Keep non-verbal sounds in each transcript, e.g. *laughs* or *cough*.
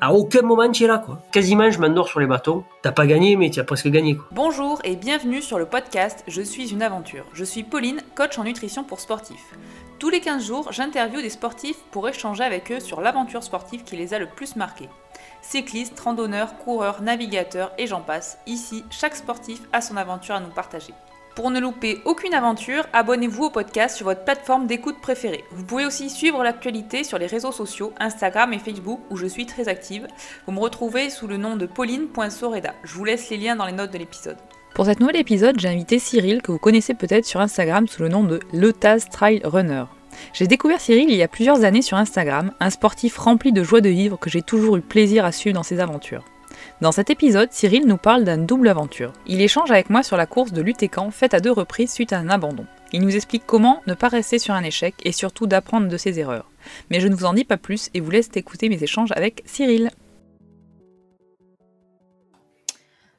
à aucun moment tu es là, quoi. Quasiment, je m'endors sur les bâtons. T'as pas gagné, mais tu as presque gagné, quoi. Bonjour et bienvenue sur le podcast Je suis une aventure. Je suis Pauline, coach en nutrition pour sportifs. Tous les 15 jours, j'interviewe des sportifs pour échanger avec eux sur l'aventure sportive qui les a le plus marqués. Cyclistes, randonneurs, coureurs, navigateurs et j'en passe. Ici, chaque sportif a son aventure à nous partager. Pour ne louper aucune aventure, abonnez-vous au podcast sur votre plateforme d'écoute préférée. Vous pouvez aussi suivre l'actualité sur les réseaux sociaux, Instagram et Facebook, où je suis très active. Vous me retrouvez sous le nom de pauline.soreda. Je vous laisse les liens dans les notes de l'épisode. Pour cet nouvel épisode, j'ai invité Cyril, que vous connaissez peut-être sur Instagram sous le nom de Letaz Trail Runner. J'ai découvert Cyril il y a plusieurs années sur Instagram, un sportif rempli de joie de vivre que j'ai toujours eu plaisir à suivre dans ses aventures. Dans cet épisode, Cyril nous parle d'une double aventure. Il échange avec moi sur la course de Lutécan faite à deux reprises suite à un abandon. Il nous explique comment ne pas rester sur un échec et surtout d'apprendre de ses erreurs. Mais je ne vous en dis pas plus et vous laisse écouter mes échanges avec Cyril.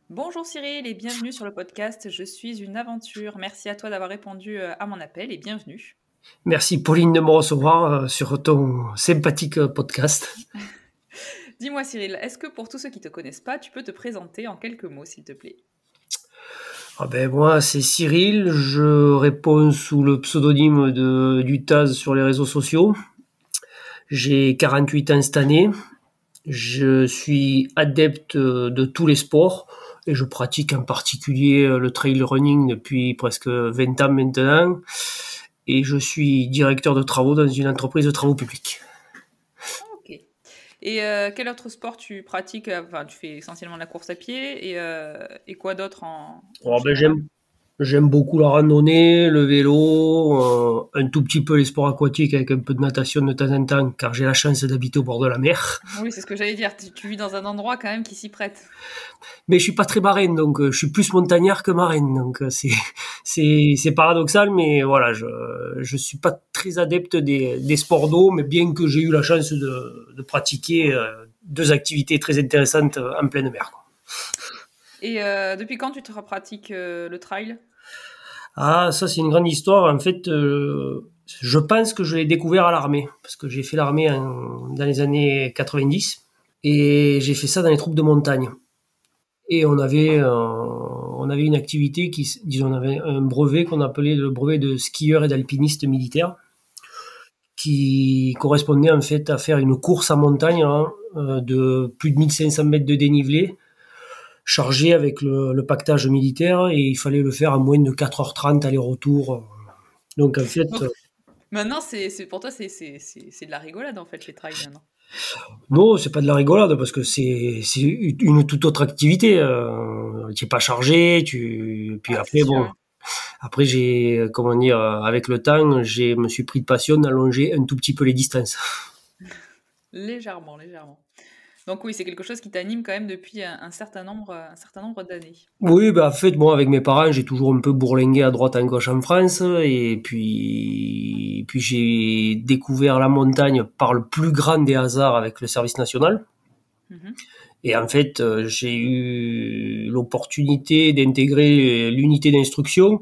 Bonjour Cyril et bienvenue sur le podcast Je suis une aventure. Merci à toi d'avoir répondu euh, à mon appel et bienvenue. Merci Pauline de me recevoir euh, sur ton sympathique euh, podcast. *laughs* Dis-moi Cyril, est-ce que pour tous ceux qui ne te connaissent pas, tu peux te présenter en quelques mots s'il te plaît? Ah ben moi c'est Cyril, je réponds sous le pseudonyme de Dutaz sur les réseaux sociaux. J'ai 48 ans cette année. Je suis adepte de tous les sports et je pratique en particulier le trail running depuis presque 20 ans maintenant. Et je suis directeur de travaux dans une entreprise de travaux publics. Et euh, quel autre sport tu pratiques Enfin, tu fais essentiellement la course à pied et, euh, et quoi d'autre en, oh, ben, j'aime, J'aime beaucoup la randonnée, le vélo, euh, un tout petit peu les sports aquatiques avec un peu de natation de temps en temps, car j'ai la chance d'habiter au bord de la mer. Oui, c'est ce que j'allais dire. Tu, vis dans un endroit quand même qui s'y prête. Mais je suis pas très marraine, donc je suis plus montagnard que marraine, donc c'est c'est c'est paradoxal, mais voilà, je je suis pas très adepte des, des sports d'eau, mais bien que j'ai eu la chance de, de pratiquer deux activités très intéressantes en pleine mer. Et depuis quand tu te pratiques le trail? Ah, ça c'est une grande histoire. En fait, euh, je pense que je l'ai découvert à l'armée, parce que j'ai fait l'armée dans les années 90, et j'ai fait ça dans les troupes de montagne. Et on avait, euh, une activité qui, disons, on avait un brevet qu'on appelait le brevet de skieur et d'alpiniste militaire, qui correspondait en fait à faire une course à montagne hein, euh, de plus de 1500 mètres de dénivelé, chargé avec le, pactage militaire et il fallait le faire en moins de 4h30 aller-retour. Donc en fait. Euh, maintenant, c'est, pour toi, c'est, de la rigolade en fait, les trails maintenant. Non, c'est pas de la rigolade parce que c'est, une toute autre activité. Euh, tu n'es pas chargé, tu. Puis ah, après, bon. Après, j'ai, comment dire, avec le temps, je me suis pris de passion d'allonger un tout petit peu les distances. *laughs* légèrement, légèrement. Donc oui, c'est quelque chose qui t'anime quand même depuis un, certain nombre, un certain nombre d'années. Oui, bah en fait, moi avec mes parents, j'ai toujours un peu bourlingué à droite à gauche en France, et puis, puis j'ai découvert la montagne par le plus grand des hasards avec le service national. Mhm. Et en fait, euh, j'ai eu l'opportunité d'intégrer l'unité d'instruction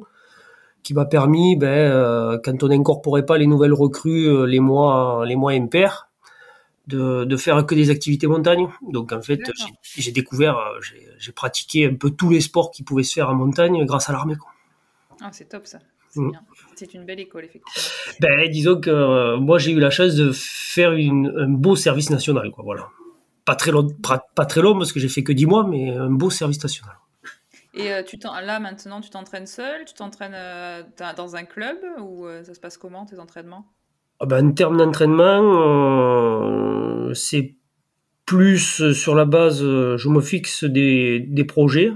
qui m'a permis, ben, euh, quand on n'incorporait pas les nouvelles recrues euh, les mois, les mois impairs, de, faire que des activités montagne. Donc en fait, j'ai découvert, euh, j'ai pratiqué un peu tous les sports qui pouvaient se faire en montagne grâce à l'armée. Ah, c'est top ça. C'est mm. C'est une belle école, effectivement. Ben, disons que euh, moi, j'ai eu la chance de faire un beau service national. Quoi, voilà. Pas très long, pas, très long parce que j'ai fait que 10 mois, mais un beau service national. Et euh, tu là, maintenant, tu t'entraînes seul? Tu t'entraînes dans un club? Ou ça se passe comment, tes entraînements? Ben, En termes d'entraînement, euh, c'est plus sur la base, euh, je me fixe des, des projets.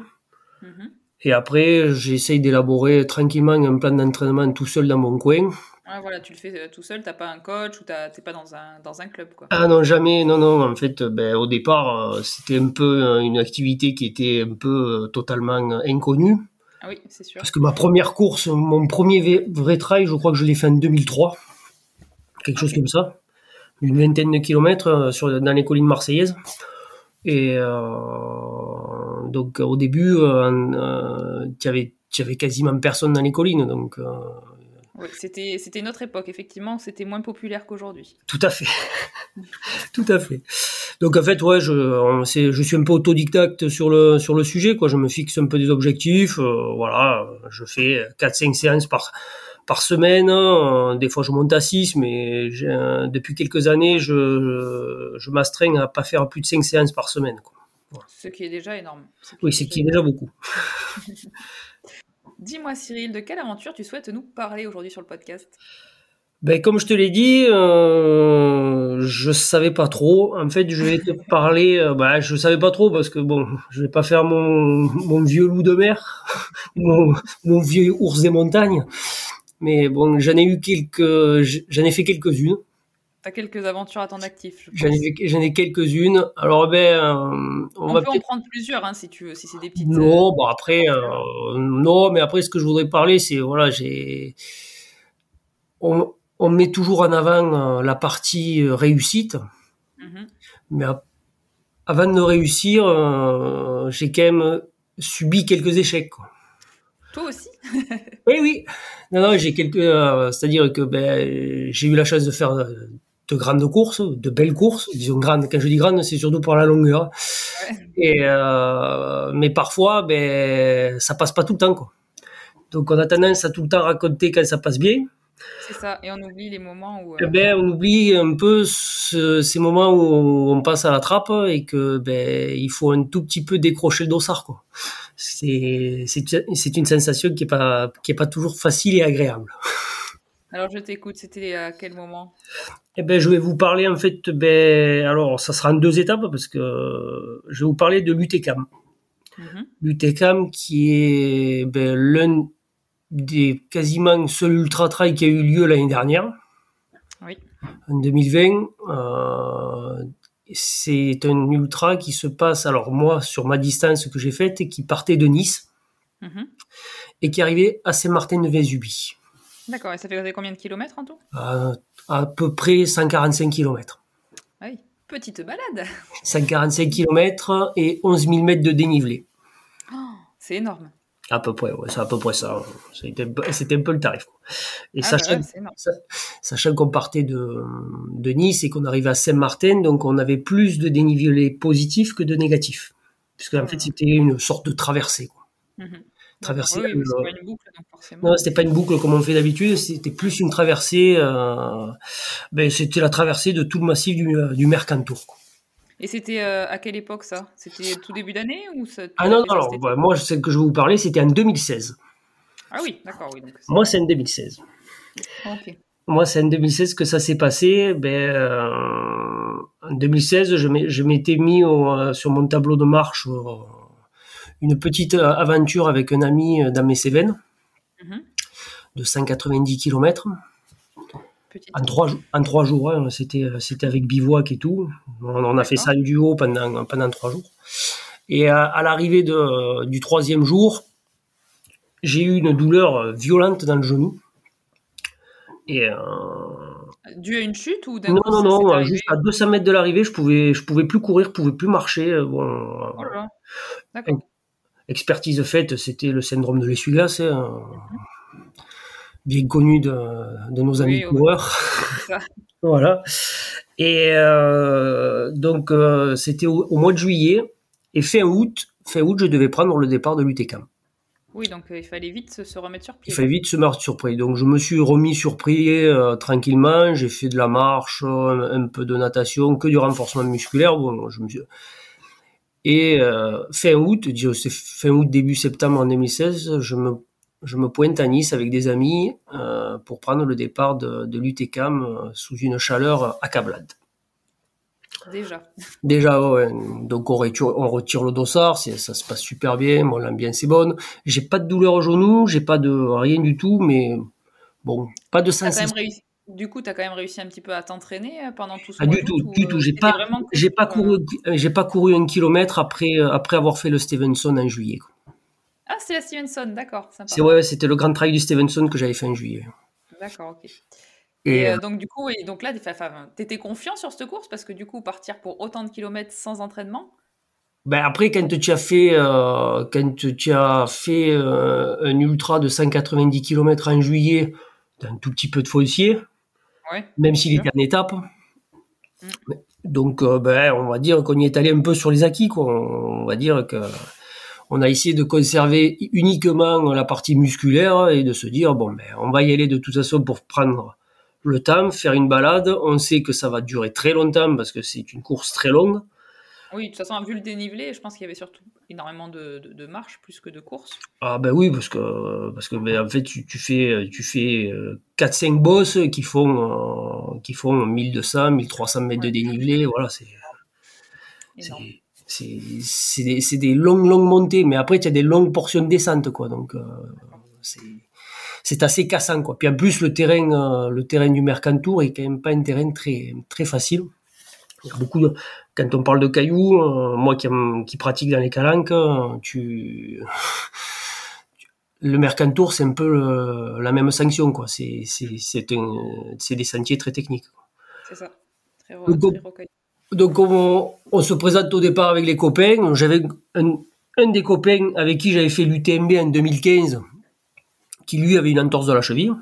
Mhm. Et après, j'essaye d'élaborer tranquillement un plan d'entraînement tout seul dans mon coin. Ah, voilà, tu le fais euh, tout seul, t'as pas un coach ou t'es pas dans un, dans un club quoi. Ah non, jamais, non, non. En fait, ben, au départ, c'était un peu une activité qui était un peu totalement inconnue. Ah oui, c'est sûr. Parce que ma première course, mon premier vrai trail, je crois que je l'ai fait en 2003 quelque chose comme ça, une vingtaine de kilomètres euh, sur, dans les collines marseillaises. Et euh, donc au début, euh, tu avais, avais, quasiment personne dans les collines, donc Oui, c'était, c'était une autre époque, effectivement, c'était moins populaire qu'aujourd'hui. Tout à fait. *laughs* Tout à fait. Donc en fait, ouais, je, je suis un peu autodidacte sur le, sur le sujet, quoi. Je me fixe un peu des objectifs, voilà, je fais 4-5 séances par, par semaine. Hein. Des fois, je monte à 6, mais depuis quelques années, je, je m'astreins à pas faire plus de 5 séances par semaine. Quoi. Ce qui est déjà énorme. oui, c'est qui est déjà beaucoup. *laughs* Dis-moi, Cyril, de quelle aventure tu souhaites nous parler aujourd'hui sur le podcast? Ben, comme je te l'ai dit, euh, je savais pas trop. En fait, je vais te *laughs* parler. Euh, ben, je savais pas trop parce que bon, je vais pas faire mon, mon vieux loup de mer, *laughs* mon, mon vieux ours des montagnes. Mais bon, j'en ai eu quelques, j'en ai fait quelques-unes. T'as quelques aventures à ton actif. J'en ai, ai quelques-unes. Alors ben, euh, on, peut en prendre plusieurs hein, si tu veux, si c'est des petites. Non, euh, bon après, euh, non, mais après ce que je voudrais parler, c'est voilà, j'ai, on, on, met toujours en avant la partie réussite, mhm. mais avant de réussir, j'ai quand même subi quelques échecs. Quoi. Toi aussi? *laughs* Oui, oui. Non, non, j'ai quelques. C'est-à-dire que ben, j'ai eu la chance de faire de grandes courses, de belles courses. Disons grandes, quand je dis grandes, c'est surtout pour la longueur. Et euh, mais parfois, ben, ça passe pas tout le temps, quoi. Donc on a tendance à tout le temps raconter quand ça passe bien. C'est ça, et on oublie les moments où. Eh ben, on oublie un peu ces moments où on passe à la trappe et que ben il faut un tout petit peu décrocher le dossard, quoi. C'est c'est une sensation qui est pas qui est pas toujours facile et agréable. Alors je t'écoute, c'était à quel moment? Eh ben, je vais vous parler en fait, ben, alors ça sera en deux étapes parce que je vais vous parler de l'UTCAM. Mhm. L'UTCAM qui est ben, l'un des quasiment seuls ultra trail qui a eu lieu l'année dernière. Oui. En 2020, euh, c'est un ultra qui se passe, alors moi, sur ma distance que j'ai faite, qui partait de Nice mhm. et qui arrivait à Saint-Martin-de-Vésubie. D'accord, et ça fait combien de kilomètres en tout? Euh, À peu près 145 kilomètres. Ah oui, petite balade 145 kilomètres et 11 000 mètres de dénivelé. Oh, c'est énorme. À peu près, ouais, c'est à peu près ça. C'était un peu le tarif. Et ah bah sachant, qu'on partait de, de, Nice et qu'on arrivait à Saint-Martin, donc on avait plus de dénivelé positif que de négatif. Puisque en fait, c'était une sorte de traversée. Quoi. Traverser. Oui, oui, pas une boucle, donc forcément. Non, c'était pas une boucle comme on fait d'habitude, c'était plus une traversée. Euh, ben, c'était la traversée de tout le massif du, euh, du Mercantour. Et c'était euh, à quelle époque ça? C'était tout début d'année ou ça, Ah non, non alors, moi, celle que je vais vous parler, c'était en 2016. Ah oui, d'accord, oui. moi, c'est en 2016. Ok. Moi, c'est en 2016 que ça s'est passé. Ben, en 2016, je m'étais mis sur mon tableau de marche une petite euh, aventure avec un ami euh, dans mes Cévennes mhm. de 190 km. En trois, en trois jours, hein, c'était, euh, c'était avec bivouac et tout. On, a fait ça en duo pendant, pendant trois jours. Et à, l'arrivée de, du troisième jour, j'ai eu une douleur violente dans le genou. Et Dû à une chute ou Non, non, non, juste à 200 mètres de l'arrivée, je pouvais, je pouvais plus courir, je pouvais plus marcher. Bon, oh D'accord expertise faite, c'était le syndrome de l'essuie-glace, hein, bien connu de, nos amis coureurs. *laughs* voilà. Et euh, donc, euh, c'était au, mois de juillet. Et fin août, fin août, je devais prendre le départ de l'UTCAM. Oui, donc euh, il fallait vite se, remettre sur pied. Il fallait vite se mettre sur pied. Donc je me suis remis sur pied tranquillement. J'ai fait de la marche, un, peu de natation, que du renforcement musculaire. Bon, je me suis et fin août, fin août, début septembre en 2016, je me, je me pointe à Nice avec des amis euh, pour prendre le départ de, de l'UTCAM euh, sous une chaleur accablante. Déjà. Déjà, ouais. Donc on retire, on retire le dossard, ça se passe super bien, mon l'ambiance est bonne. J'ai pas de douleur au genou, j'ai pas de rien du tout, mais bon, pas de sensation. Du coup, tu as quand même réussi un petit peu à t'entraîner euh, pendant tout ce ah, Du tout, du tout. J'ai pas, j'ai pas couru, j'ai pas couru un kilomètre après, après avoir fait le Stevenson en juillet. Ah, c'était la Stevenson, d'accord. C'est ouais, c'était le grand trail du Stevenson que j'avais fait en juillet. D'accord, ok. Et, euh, donc du coup, et donc là, tu étais confiant sur cette course parce que du coup, partir pour autant de kilomètres sans entraînement? Ben après, quand tu as fait, quand tu as fait un ultra de 190 km en juillet, un tout petit peu de foncier, Ouais. même s'il était en étape. Mm. Donc, euh, ben, on va dire qu'on y est allé un peu sur les acquis, quoi. On va dire que on a essayé de conserver uniquement la partie musculaire et de se dire bon, ben, on va y aller de toute façon pour prendre le temps, faire une balade. On sait que ça va durer très longtemps parce que c'est une course très longue. Oui, de toute façon, vu le dénivelé, je pense qu'il y avait surtout énormément de, de, de marches plus que de courses. Ah ben oui, parce que parce que ben, en fait tu, tu fais tu fais euh, 4-5 bosses qui font euh, qui font 1200, 1300 mètres de dénivelé, voilà, c'est. C'est des, des longues longues montées, mais après tu as des longues portions de descente quoi, donc euh, c'est assez cassant quoi. Puis en plus le terrain euh, le terrain du Mercantour est quand même pas un terrain très très facile. Il y a beaucoup de quand on parle de cailloux, euh, moi qui, qui pratique dans les calanques, tu *laughs* le Mercantour, c'est un peu le- la même sanction, quoi. C'est des sentiers très techniques. C'est ça. Très, rocailleux. Donc on, on se présente au départ avec les copains. J'avais un, un des copains avec qui j'avais fait l'UTMB en 2015, qui lui avait une entorse de la cheville.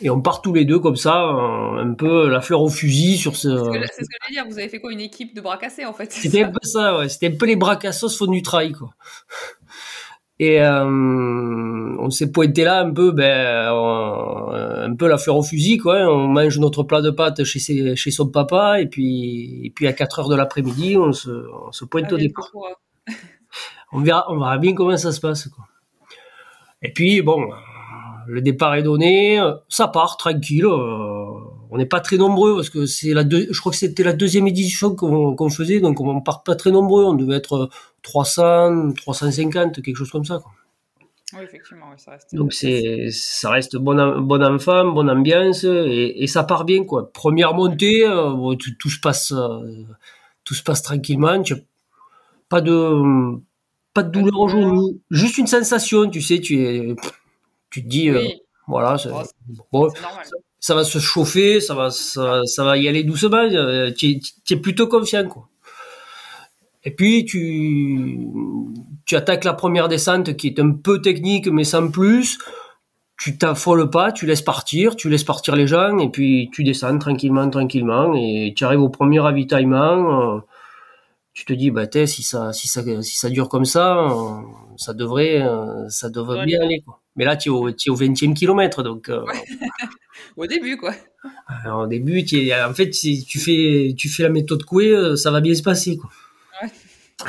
Et on part tous les deux comme ça, euh, un peu la fleur au fusil sur ce. C'est ce que- j'allais dire, vous avez fait quoi Une équipe de bras cassés en fait C'était un peu ça, ouais. C'était un peu les bras sauce fond du trail, quoi. Et euh, on s'est pointé là un peu, ben, euh, un peu la fleur au fusil, quoi. On mange notre plat de pâtes chez, ses- chez son papa, et puis, et puis à 4 heures de l'après-midi, on se, on se pointe au départ. *laughs* On verra, on verra bien comment ça se passe, quoi. Et puis, bon, le départ est donné, ça part tranquille. euh, on n'est pas très nombreux parce que c'est la deux, je crois que c'était la deuxième édition qu'on faisait, donc on part pas très nombreux. On devait être euh, 300, 350, quelque chose comme ça. Quoi. Oui, effectivement, oui, ça reste. Donc c'est, ça reste bon, bon enfant, bonne ambiance et, et ça part bien quoi. Première montée, euh, tout, tout se passe, euh, tout se passe tranquillement. Pas de, pas de douleur au genou, juste une sensation. Tu sais, tu es, tu te dis, euh, voilà, c'est- Oh, c'est- bon. Ça va se chauffer, ça va, ça, ça va y aller doucement. euh, Tu es, plutôt confiant, quoi. Et puis tu, tu attaques la première descente qui est un peu technique mais sans plus. Tu t'affoles pas, tu laisses partir, tu laisses partir les gens et puis tu descends tranquillement, tranquillement et tu arrives au premier ravitaillement. euh, tu te dis bah si ça, si ça, si ça dure comme ça, euh, ça devrait, ça devrait bien aller quoi. Mais là tu es au, tu es au 20e kilomètre donc. euh, *laughs* Au début, quoi. alors, au début, en fait, si tu fais, tu fais la méthode Coué, euh, ça va bien se passer. Quoi. Ouais. *laughs*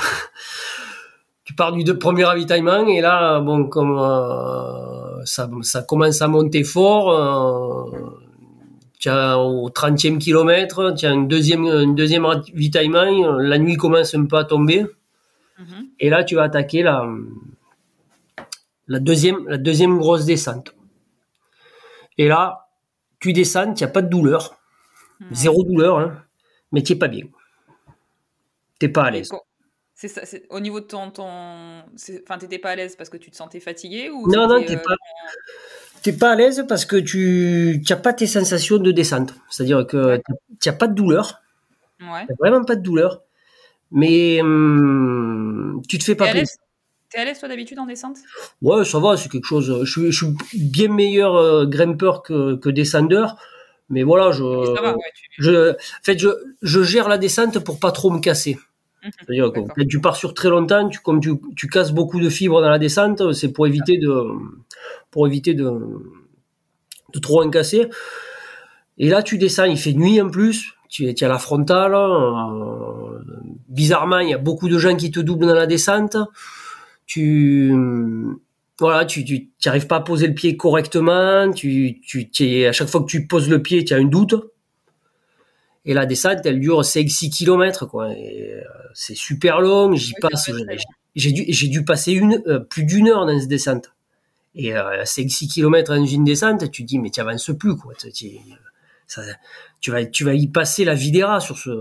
tu pars du de- premier ravitaillement et là, bon, comme euh, ça, ça commence à monter fort, euh, tu as au 30e kilomètre, tu as un deuxième, deuxième ravitaillement, euh, la nuit commence un peu à tomber Mhm. et là, tu vas attaquer la, la, deuxième, la deuxième grosse descente. Et là, tu descends, tu n'as pas de douleur. Zéro douleur, hein, mais tu n'es pas bien. Tu n'es pas à l'aise. C'est ça, c'est- au niveau de ton. ton... Enfin, t'étais pas à l'aise parce que tu te sentais fatigué ou Non, non, tu euh, pas, t'es pas à l'aise parce que tu n'as pas tes sensations de descente. C'est-à-dire que tu n'as pas de douleur, Ouais. tu vraiment pas de douleur, mais hum, tu te fais pas plaisir. T'es à l'aise toi d'habitude en descente? Ouais, ça va, c'est quelque chose. Je suis, je suis bien meilleur euh, grimpeur que, que descendeur, mais voilà, je, va, ouais. Tu... je, en fait, je, je gère la descente pour pas trop me casser. Mhm. C'est-à-dire que quand tu pars sur très longtemps, tu, comme tu, tu casses beaucoup de fibres dans la descente, c'est pour éviter de, pour éviter de, de trop en casser. Et là, tu descends, il fait nuit en plus, tu, es- tu à la frontale. euh, bizarrement, il y a beaucoup de gens qui te doublent dans la descente. Tu, voilà, tu, tu, arrives pas à poser le pied correctement. Tu, tu, es- à chaque fois que tu poses le pied, tu as un doute. Et la descente, elle dure 5-6 km, quoi. Et, euh, c'est super long, j'y Oui, passe. j'ai- dû, j'ai dû passer une, euh, plus d'une heure dans cette descente. Et euh, 5-6 km dans une descente, tu te dis, mais tu avances plus, quoi. Tu, tu- ça- tu vas, tu vas y passer la rats sur, ce,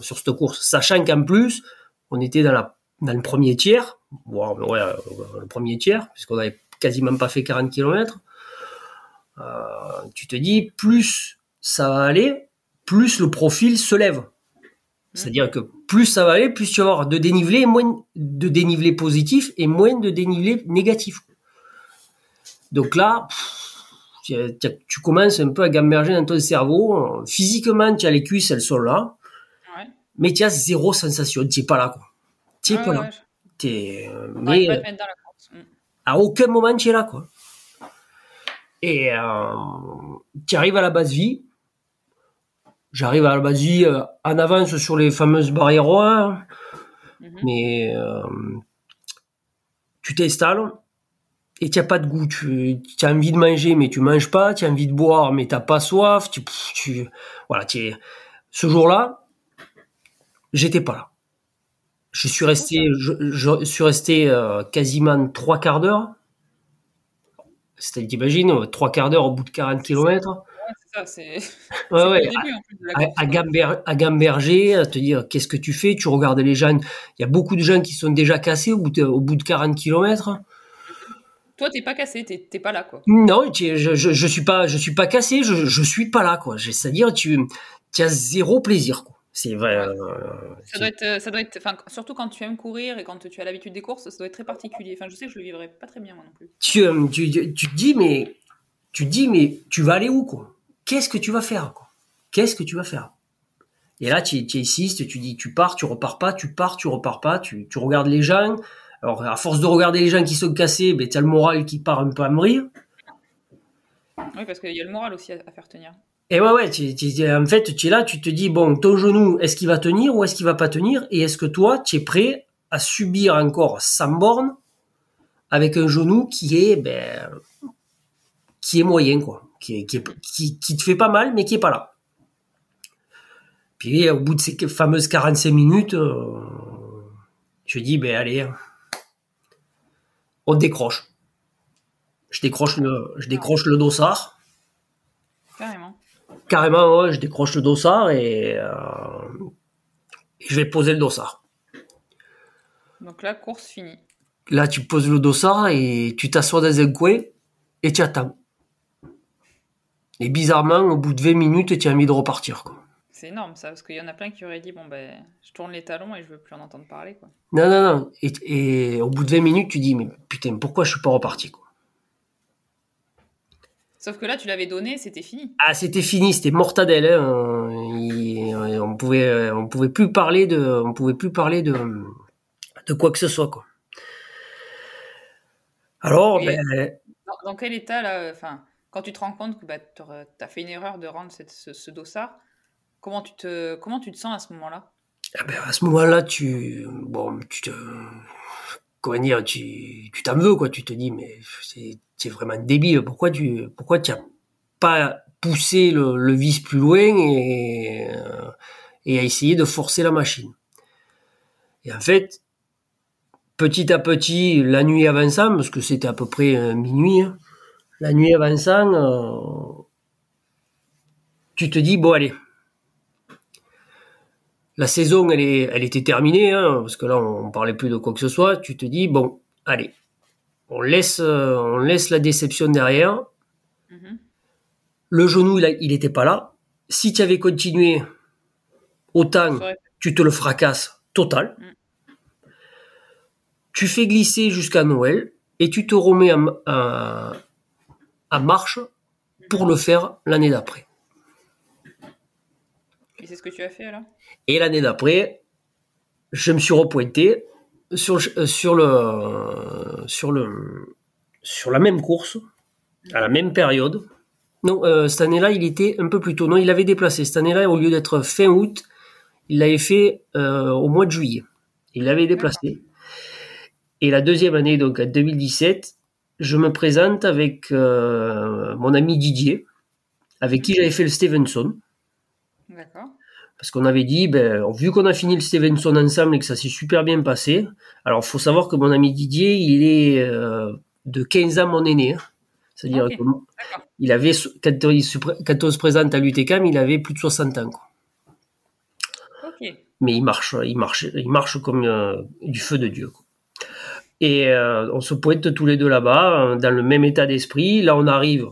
sur cette course. Sachant qu'en plus, on était dans, la, dans le premier tiers, ouais, euh, le premier tiers, puisqu'on avait quasiment pas fait 40 km. Euh, tu te dis, plus ça va aller, plus le profil se lève. C'est-à-dire que plus ça va aller, plus tu vas avoir de dénivelé, moins de dénivelé positif et moins de dénivelé négatif. Donc là, tu, tu, commences un peu à gamberger dans ton cerveau. Physiquement, tu as les cuisses, elles sont là. Ouais. Mais tu as zéro sensation. Tu n'es pas là, quoi. Tu n'es pas là. Es, mais, pas te dans la course. Mm. À aucun moment, tu es là, quoi. Et euh, tu arrives à la base vie. J'arrive à la base vie euh, en avance sur les fameuses barrières mm-hmm. Mais euh, tu t'installes et tu n'as pas de goût. Tu, as envie de manger, mais tu manges pas. Tu as envie de boire, mais tu n'as pas soif. Tu, tu voilà, tu ce jour-là, j'étais pas là. Je suis resté, je, suis resté euh, quasiment trois quarts d'heure. C'est-à-dire, t'imagines, trois quarts d'heure au bout de 40 km. Ouais, c'est ça, c'est. *laughs* Ouais, ouais. à, à, gamberger, à te dire qu'est-ce que tu fais? Tu regardes les gens. Il y a beaucoup de gens qui sont déjà cassés au bout de, au bout de 40 km. Toi, t'es pas cassé, t'es pas là, quoi. Non, je, je, je, suis pas, je suis pas cassé, je, je suis pas là, quoi. C'est-à-dire, tu, tu as zéro plaisir, quoi. C'est vrai. Euh, ça doit être, ça doit être, enfin, surtout quand tu aimes courir et quand tu as l'habitude des courses, ça doit être très particulier. Enfin, je sais que je le vivrais pas très bien moi non plus. Tu, euh, tu, tu, te dis mais, tu dis mais, tu vas aller où quoi? Qu'est-ce que tu vas faire quoi? Qu'est-ce que tu vas faire? Et là, tu, tu insistes, tu dis tu pars, tu repars pas, tu pars, tu repars pas, tu, tu regardes les gens, alors, à force de regarder les gens qui sont cassés, ben, tu as le moral qui part un peu à mourir. Oui, parce qu'il y a le moral aussi à, faire tenir. Et ouais, ouais, en fait, tu es là, tu te dis, bon, ton genou, est-ce qu'il va tenir ou est-ce qu'il va pas tenir? Et est-ce que toi, tu es prêt à subir encore 100 bornes avec un genou qui est, ben, qui est moyen, quoi. Qui, qui, te fait pas mal, mais qui est pas là. Puis, au bout de ces fameuses 45 minutes, euh, je dis, ben, allez, on décroche. Je décroche le, je décroche le dossard. Carrément. Je décroche le dossard euh, et, je vais poser le dossard. Donc la course finie. Là, tu poses le dossard et tu t'assois dans un coin et tu attends. Et bizarrement, au bout de 20 minutes, tu as envie de repartir. Quoi. C'est énorme ça, parce qu'il y en a plein qui auraient dit bon ben je tourne les talons et je veux plus en entendre parler quoi. Non non non, et, au bout de 20 minutes tu dis mais putain pourquoi je suis pas reparti quoi? Sauf que là tu l'avais donné, c'était fini. Ah c'était fini, c'était mortadelle. Hein. on pouvait on pouvait plus parler de on pouvait plus parler de de quoi que ce soit quoi. Alors ben, dans, quel état là, enfin quand tu te rends compte que bah, tu as fait une erreur de rendre cette, ce, ce dossard Comment tu te, comment tu te sens à ce moment-là? Ah ben, À ce moment-là, tu, bon, tu te, comment dire, tu, t'en veux, quoi. Tu te dis, mais c'est, vraiment débile. Pourquoi tu, tu as pas poussé le, vis plus loin et, et à essayer de forcer la machine? Et en fait, petit à petit, la nuit avançant, parce que c'était à peu près euh, minuit, hein, la nuit avançant, euh, tu te dis, bon allez, la saison, elle, est, elle était terminée, hein, parce que là, on parlait plus de quoi que ce soit. Tu te dis, bon, allez, on laisse, euh, on laisse la déception derrière. Mhm. Le genou, il n'était pas là. Si tu avais continué autant, tu te le fracasses total. Mm. Tu fais glisser jusqu'à Noël et tu te remets en, marche pour le faire l'année d'après. C'est ce que tu as fait alors? Et l'année d'après, je me suis repointé sur, euh, sur, le, sur, le, sur la même course, à la même période. Non, euh, cette année-là, il était un peu plus tôt. Non, il avait déplacé. Cette année-là, au lieu d'être fin août, il l'avait fait euh, au mois de juillet. Il l'avait déplacé. Et la deuxième année, donc en 2017, je me présente avec mon ami Didier, avec qui j'avais fait le Stevenson. D'accord. Parce qu'on avait dit, ben, vu qu'on a fini le Stevenson ensemble et que ça s'est super bien passé, alors faut savoir que mon ami Didier, il est euh, de 15 ans mon aîné. Hein. C'est-à-dire qu'il avait, quand, on se présente à l'UTCAM, il avait plus de 60 ans. Mais il marche, il marche, il marche comme euh, du feu de Dieu. Et euh, on se pointe tous les deux là-bas, dans le même état d'esprit. Là, on arrive,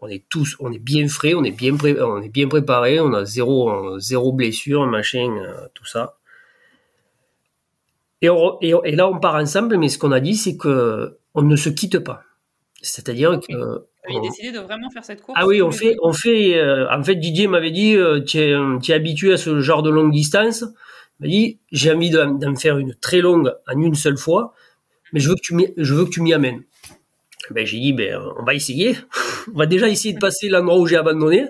on est tous, on est bien frais, on est bien, on est bien préparé, on a zéro, zéro blessure, machin, euh, tout ça. Et, et, là, on part ensemble, mais ce qu'on a dit, c'est que on ne se quitte pas. C'est-à-dire que Vous avez décidé de vraiment faire cette course Ah oui, on fait, on fait. Euh, en fait, Didier m'avait dit, euh, tu es, es, habitué à ce genre de longue distance. Il m'a dit, j'ai envie d'en faire une très longue en une seule fois, mais je veux que tu je veux que tu m'y amènes. Ben, j'ai dit, ben, on va essayer. *laughs* on va déjà essayer de passer l'endroit où j'ai abandonné.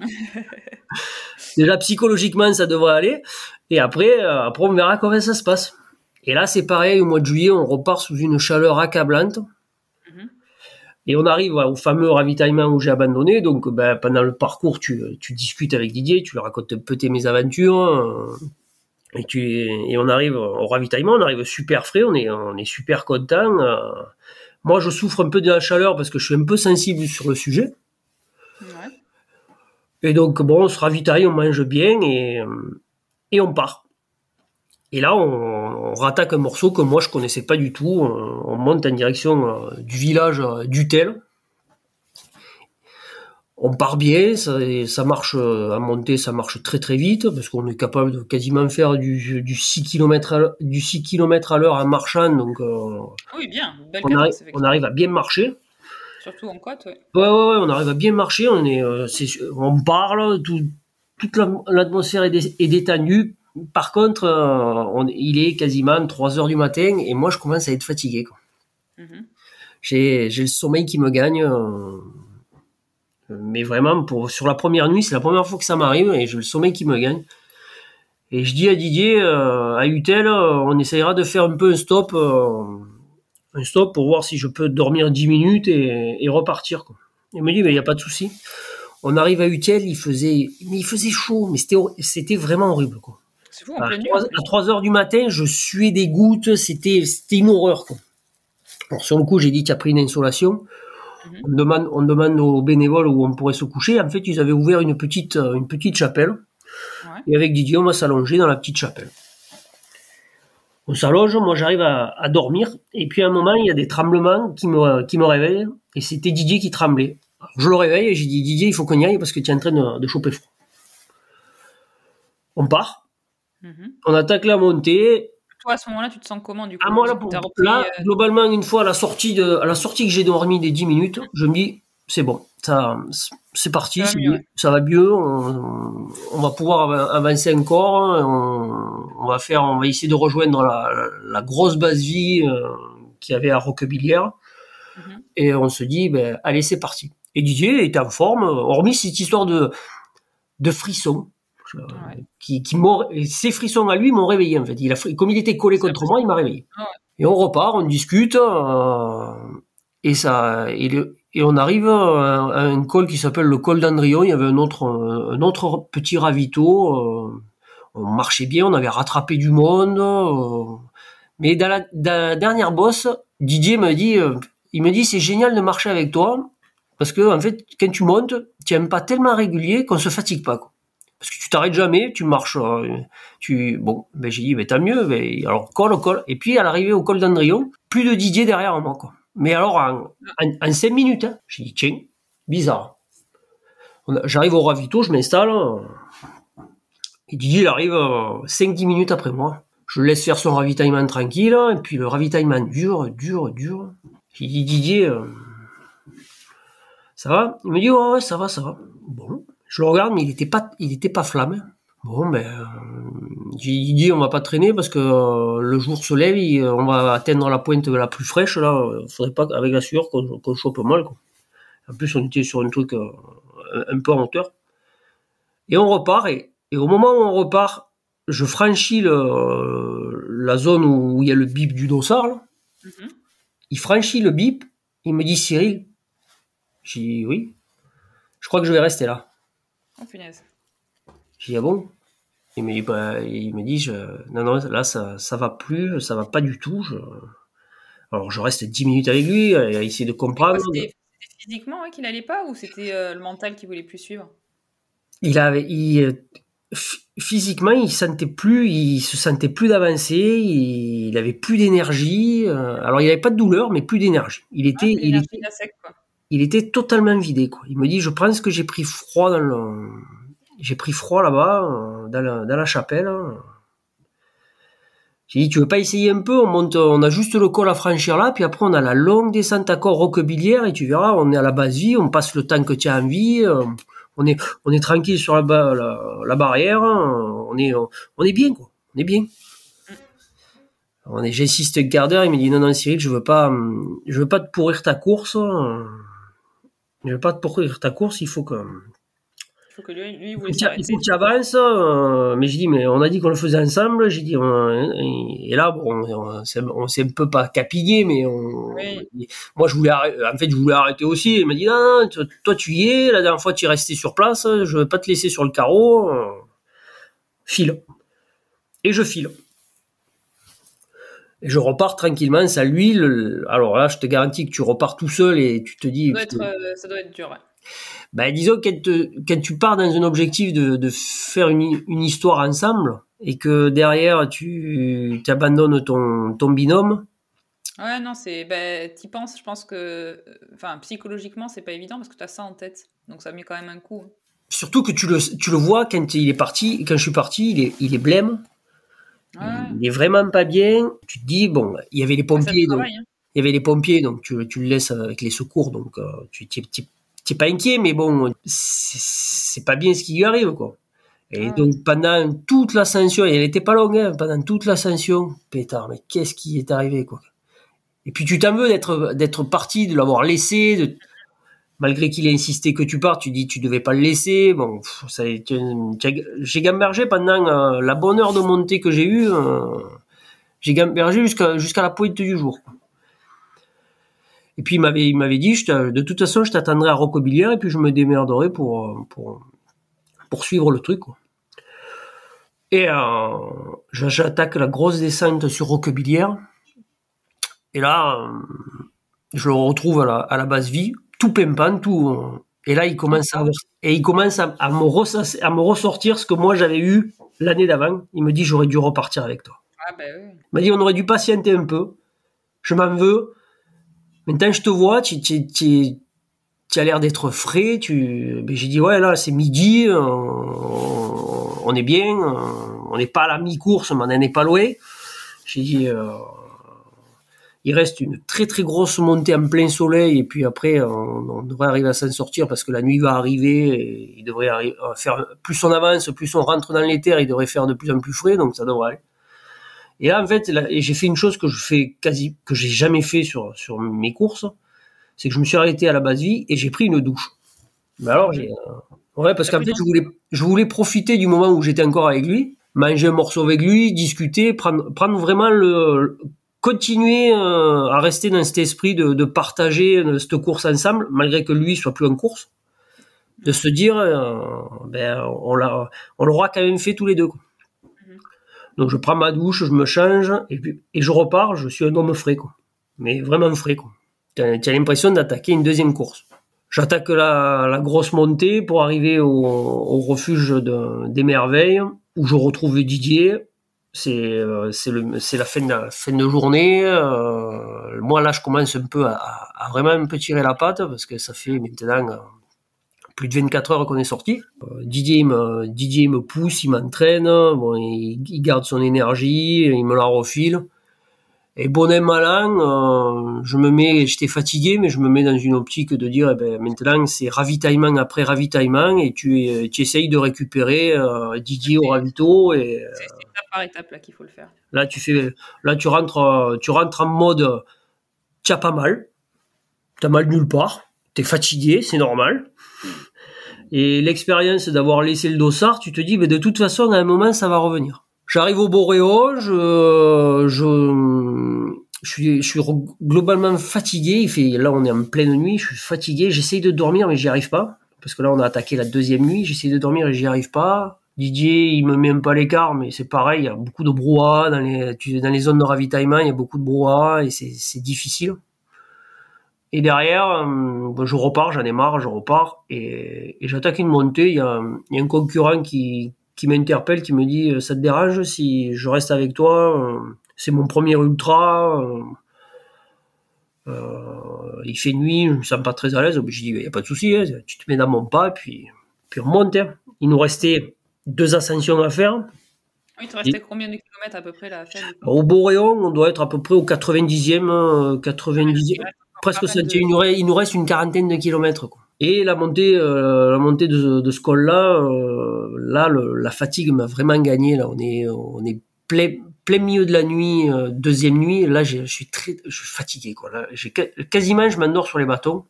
*laughs* déjà psychologiquement, ça devrait aller. Et après, euh, après, on verra comment ça se passe. Et là, c'est pareil, au mois de juillet, on repart sous une chaleur accablante. Mhm. Et on arrive au fameux ravitaillement où j'ai abandonné. Donc, ben, pendant le parcours, tu, tu, discutes avec Didier, tu lui racontes un peu tes mésaventures. Euh, et, tu, et on arrive au ravitaillement, on arrive super frais, on est, on est super content. Euh. moi, je souffre un peu de la chaleur parce que je suis un peu sensible sur le sujet. Et donc, bon, on se ravitaille, on mange bien et, et on part. Et là, on, on, rattaque un morceau que moi je connaissais pas du tout. On, monte en direction euh, du village euh, d'Utel. On part bien, ça, ça, marche euh, à monter, ça marche très très vite parce qu'on est capable de quasiment faire du, du 6 km à, du 6 km à l'heure en marchant. Donc, oui, bien, Belle on, arrive, on, arrive, à bien marcher. Surtout en côte, ouais. Ouais, ouais, ouais, on arrive à bien marcher. On, est, on parle, tout, toute l'atmosphère est, est détendue par contre, euh, il est quasiment 3 heures du matin et moi je commence à être fatigué. Mhm. J'ai le sommeil qui me gagne. Euh, mais vraiment, pour, sur la première nuit, c'est la première fois que ça m'arrive et j'ai le sommeil qui me gagne. Et je dis à Didier, euh, à Utel, on essayera de faire un peu un stop, un stop pour voir si je peux dormir 10 minutes et, repartir. Il me dit, mais il n'y a pas de souci. On arrive à Utel, il faisait, mais il faisait chaud, mais c'était vraiment horrible. Quoi à, 3, heures du matin, je suais des gouttes, c'était une horreur. Quoi. Alors, sur le coup, j'ai dit qu'il y a pris une insolation. Mhm. on, demande, on demande aux bénévoles où on pourrait se coucher. En fait, ils avaient ouvert une petite, euh, une petite chapelle. Et avec Didier, on va s'allonger dans la petite chapelle. On s'allonge, moi j'arrive à, dormir. Et puis à un moment, il y a des tremblements qui me, qui me réveillent. Et c'était Didier qui tremblait. je le réveille et j'ai dit Didier, il faut qu'on y aille parce que tu es en train de, de choper froid. On part. Mhm. On attaque la montée. Toi, à ce moment-là, tu te sens comment du coup ah, moi, là, euh, globalement, une fois à la sortie, de, à la sortie que j'ai dormi des 10 minutes, je me dis, c'est bon, ça, c'est parti, ça va, mieux, on, va pouvoir avancer encore, on, va faire, on va essayer de rejoindre la, grosse base vie euh, qu'il y avait à Roquebillière, mhm. et on se dit, ben, allez, c'est parti. Et Didier était en forme, hormis cette histoire de, de frisson qui, qui ces frissons à lui m'ont réveillé en fait. Il a, comme il était collé contre moi, il m'a réveillé. Et on repart, on discute, euh, et ça, et, et, on arrive à, un col qui s'appelle le col d'Andrion. Il y avait un autre, un autre petit ravito. Euh, on marchait bien, on avait rattrapé du monde. Euh, mais dans la, dernière bosse, Didier me dit, il me dit, c'est génial de marcher avec toi, parce que en fait, quand tu montes, tu n'aimes pas tellement régulier qu'on se fatigue pas. Quoi parce que tu t'arrêtes jamais, tu marches, euh, tu bon, ben j'ai dit, ben tant mieux, ben, alors col, col, et puis à l'arrivée au col d'Andrion, plus de Didier derrière moi, quoi. Mais alors en, cinq minutes, hein, j'ai dit tiens, bizarre. J'arrive au ravito, je m'installe, et Didier il arrive 5-10 euh, minutes après moi. Je laisse faire son ravitaillement tranquille, et puis le ravitaillement dure, dure, dure. J'ai dit Didier, euh, ça va? Il me dit ouais, ouais, ça va, ça va. Bon, je le regarde, mais il n'était pas, il était pas flamme. Bon, ben, euh, j'ai dit on va pas traîner parce que euh, le jour se lève, on va atteindre la pointe la plus fraîche là. Il faudrait pas avec la sueur qu'on chope mal. Quoi. En plus, on était sur un truc euh, un peu en hauteur. Et on repart et, au moment où on repart, je franchis le, la zone où il y a le bip du dossard. Mm-hmm. Il franchit le bip. Il me dit Cyril. J'ai oui. Je crois que je vais rester là. Oh, punaise. J'ai dit, ah bon? Il me, dit, bah, il me dit, je, non, non, là, ça, ça va plus, ça va pas du tout. Je... Alors, je reste 10 minutes avec lui, à essayer de comprendre. C'était physiquement qu'il allait pas ou c'était euh, le mental qui voulait plus suivre? Il avait, il, physiquement, il sentait plus, il se sentait plus d'avancer, il, avait plus d'énergie. Euh, alors, il avait pas de douleur, mais plus d'énergie. Il était, ah, il était, sec, quoi il était totalement vidé. Quoi. Il me dit, je pense que j'ai pris froid dans le, j'ai pris froid là-bas, euh, dans la, chapelle. J'ai dit, tu veux pas essayer un peu? On monte, on a juste le col à franchir là, puis après on a la longue descente à corps roquebillière et tu verras, on est à la base vie, on passe le temps que tu as envie, euh, on est, tranquille sur la, barrière, on est, on est bien quoi, on est bien. On est, j'insiste il me dit non non Cyril, je veux pas, je veux pas te pourrir ta course, je veux pas te pourrir ta course, il faut que il faut que lui, lui il faut que tu avances, euh, mais je dis, mais on a dit qu'on le faisait ensemble. J'ai dit, et là, bon, on, s'est un peu pas capillé, mais moi, je voulais, en fait, je voulais arrêter aussi. Il m'a dit, non, toi, tu y es. La dernière fois, tu es resté sur place. Je veux pas te laisser sur le carreau. File. Et je file. Et je repars tranquillement, ça l'huile. Alors là, je te garantis que tu repars tout seul et tu te dis. Ça doit être, euh, ça doit être dur, ouais. Ben, disons quand, tu pars dans un objectif de, faire une, histoire ensemble et que derrière tu abandonnes ton, ton binôme. Ouais, non, c'est. Ben, y penses, je pense que. Enfin, psychologiquement, c'est pas évident parce que tu as ça en tête. Donc ça met quand même un coup. Surtout que tu le, tu le vois quand il est parti, quand je suis parti, il est, il est blême. Il est vraiment pas bien. Tu te dis, bon, il y avait les pompiers. donc, hein. Il y avait les pompiers, donc tu, tu le laisses avec les secours, donc euh, tu, t'es pas inquiet, mais bon, c'est pas bien ce qui lui arrive, quoi. Et donc, pendant toute l'ascension, et elle était pas longue, hein, pendant toute l'ascension, pétard, mais qu'est-ce qui est arrivé, quoi. Et puis, tu t'en veux d'être, d'être parti, de l'avoir laissé, de, malgré qu'il ait insisté que tu partes, tu dis tu devais pas le laisser. Bon, j'ai gambergé pendant euh, la bonne heure de montée que j'ai eue. Euh, j'ai gambergé jusqu'à, la pointe du jour. Et puis il m'avait, dit, de toute façon, je t'attendrai à Rocobilière et puis je me démerderai pour, pour, pour suivre le truc. Et euh, j'attaque la grosse descente sur Roquebillière. Et là, euh, je le retrouve à la base vie, tout pimpant, tout. Euh, et là, il commence à, et il commence à, à, me à me ressortir ce que moi j'avais eu l'année d'avant. Il me dit, j'aurais dû repartir avec toi. Ah ben oui. Il m'a dit, on aurait dû patienter un peu. Je m'en veux. Maintenant, je te vois, tu, tu, tu, tu as l'air d'être frais. Tu, j'ai dit ouais là, c'est midi, euh, on, est bien, euh, on n'est pas à la mi-course, mais on n'en est pas loin. J'ai dit euh, il reste une très très grosse montée en plein soleil et puis après on, devrait arriver à s'en sortir parce que la nuit va arriver et il devrait faire plus on avance plus on rentre dans les terres il devrait faire de plus en plus frais donc ça devrait aller et là, en fait, j'ai fait une chose que je fais quasi, que j'ai jamais fait sur, sur mes courses, c'est que je me suis arrêté à la base vie et j'ai pris une douche. Mais alors, j'ai, euh, ouais, parce qu'en fait, je voulais, je voulais profiter du moment où j'étais encore avec lui, manger un morceau avec lui, discuter, prendre, prendre vraiment le, continuer euh, à rester dans cet esprit de, de partager euh, cette course ensemble, malgré que lui soit plus en course, de se dire, ben, on l'a, on l'aura quand même fait tous les deux. Quoi. Donc je prends ma douche, je me change et, puis, et je repars, je suis un homme frais quoi. Mais vraiment frais. Tu as, l'impression d'attaquer une deuxième course. J'attaque la, la, grosse montée pour arriver au, au refuge de, des merveilles où je retrouve Didier. C'est euh, c'est la fin de la fin de journée. Euh, moi là je commence un peu à, à, vraiment un peu tirer la patte parce que ça fait maintenant plus de 24 heures qu'on est sorti. Euh, Didier, me, Didier me pousse, il m'entraîne, bon, il, garde son énergie, il me la refile. Et bon et malin, euh, je me mets, j'étais fatigué, mais je me mets dans une optique de dire, eh ben, maintenant c'est ravitaillement après ravitaillement, et tu, tu essayes de récupérer euh, Didier au ravito. Et, c'est étape par étape là qu'il faut le faire. Là tu fais, là tu rentres, tu rentres en mode, tu as pas mal, tu as mal nulle part, tu es fatigué, c'est normal. Et l'expérience d'avoir laissé le dossard, tu te dis, mais de toute façon, à un moment, ça va revenir. J'arrive au Boréo, je, je, je suis, je suis globalement fatigué. Il fait, là, on est en pleine nuit, je suis fatigué. J'essaye de dormir, mais j'y arrive pas. Parce que là, on a attaqué la deuxième nuit. J'essaye de dormir et j'y arrive pas. Didier, il me met un à l'écart, mais c'est pareil. Il y a beaucoup de brouhaha dans les, dans les zones de ravitaillement. Il y a beaucoup de brouhaha et c'est difficile. Et derrière, euh, je repars, j'en ai marre, je repars et, j'attaque une montée. Il y, a, un concurrent qui, qui m'interpelle, qui me dit Ça te dérange si je reste avec toi euh, C'est mon premier ultra. Euh, il fait nuit, je me sens pas très à l'aise. Je dis Il n'y a pas de souci, hein, tu te mets dans mon pas, puis, puis on monte. Hein. Il nous restait deux ascensions à faire. Il te restait combien de kilomètres à peu près la Au Boréon, on doit être à peu près au 90e, 90e presque Il, nous reste, il nous reste une quarantaine de kilomètres. Quoi. Et la montée, euh, la montée de, ce col-là, euh, là, la fatigue m'a vraiment gagné. On est, plein, milieu de la nuit, euh, deuxième nuit. Là, je suis très, fatigué. Quasiment, je m'endors sur les bâtons.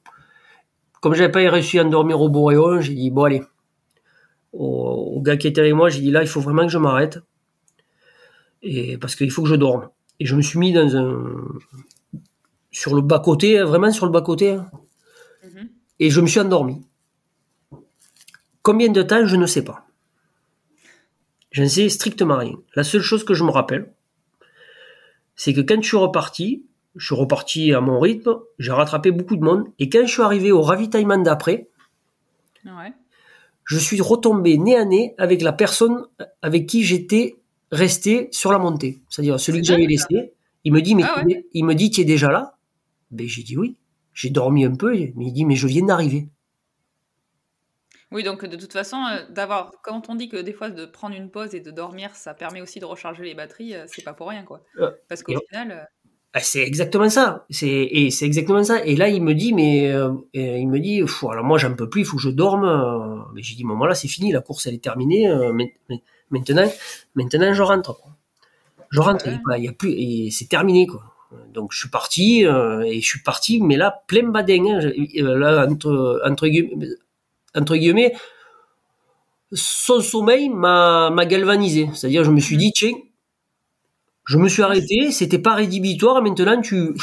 Comme j'avais pas réussi à dormir au Boréon, j'ai dit bon allez. Au, au, gars qui était avec moi, j'ai dit là, il faut vraiment que je m'arrête. Et parce qu'il faut que je dorme. Et je me suis mis dans un, sur le bas côté, hein, vraiment sur le bas côté. Et je me suis endormi. Combien de temps, je ne sais pas. Je ne sais strictement rien. La seule chose que je me rappelle, c'est que quand je suis reparti, je suis reparti à mon rythme, j'ai rattrapé beaucoup de monde, et quand je suis arrivé au ravitaillement d'après, je suis retombé nez à nez avec la personne avec qui j'étais resté sur la montée. C'est-à-dire celui que j'avais laissé. Il me dit, mais ah il me dit, tu es déjà là? Ben, j'ai dit oui. J'ai dormi un peu, mais il dit, mais je viens d'arriver. Oui, donc de toute façon, euh, d'avoir, quand on dit que des fois de prendre une pause et de dormir, ça permet aussi de recharger les batteries, euh, c'est pas pour rien, quoi. Euh, Parce qu'au final. Ah, c'est exactement ça. C'est et c'est exactement ça. Et là, il me dit, mais il me dit, alors moi, j'en peux plus, il faut que je dorme. Mais j'ai dit, bon, voilà, c'est fini, la course, elle est terminée. maintenant, maintenant, je rentre. Je rentre. Il y a plus, et c'est terminé, quoi. Donc je suis parti euh, et je suis parti, mais là plein badin, hein, euh, là entre entre guillemets, entre guillemets son sommeil m'a galvanisé. C'est-à-dire je me suis dit tiens, je me suis arrêté, c'était pas rédhibitoire, maintenant tu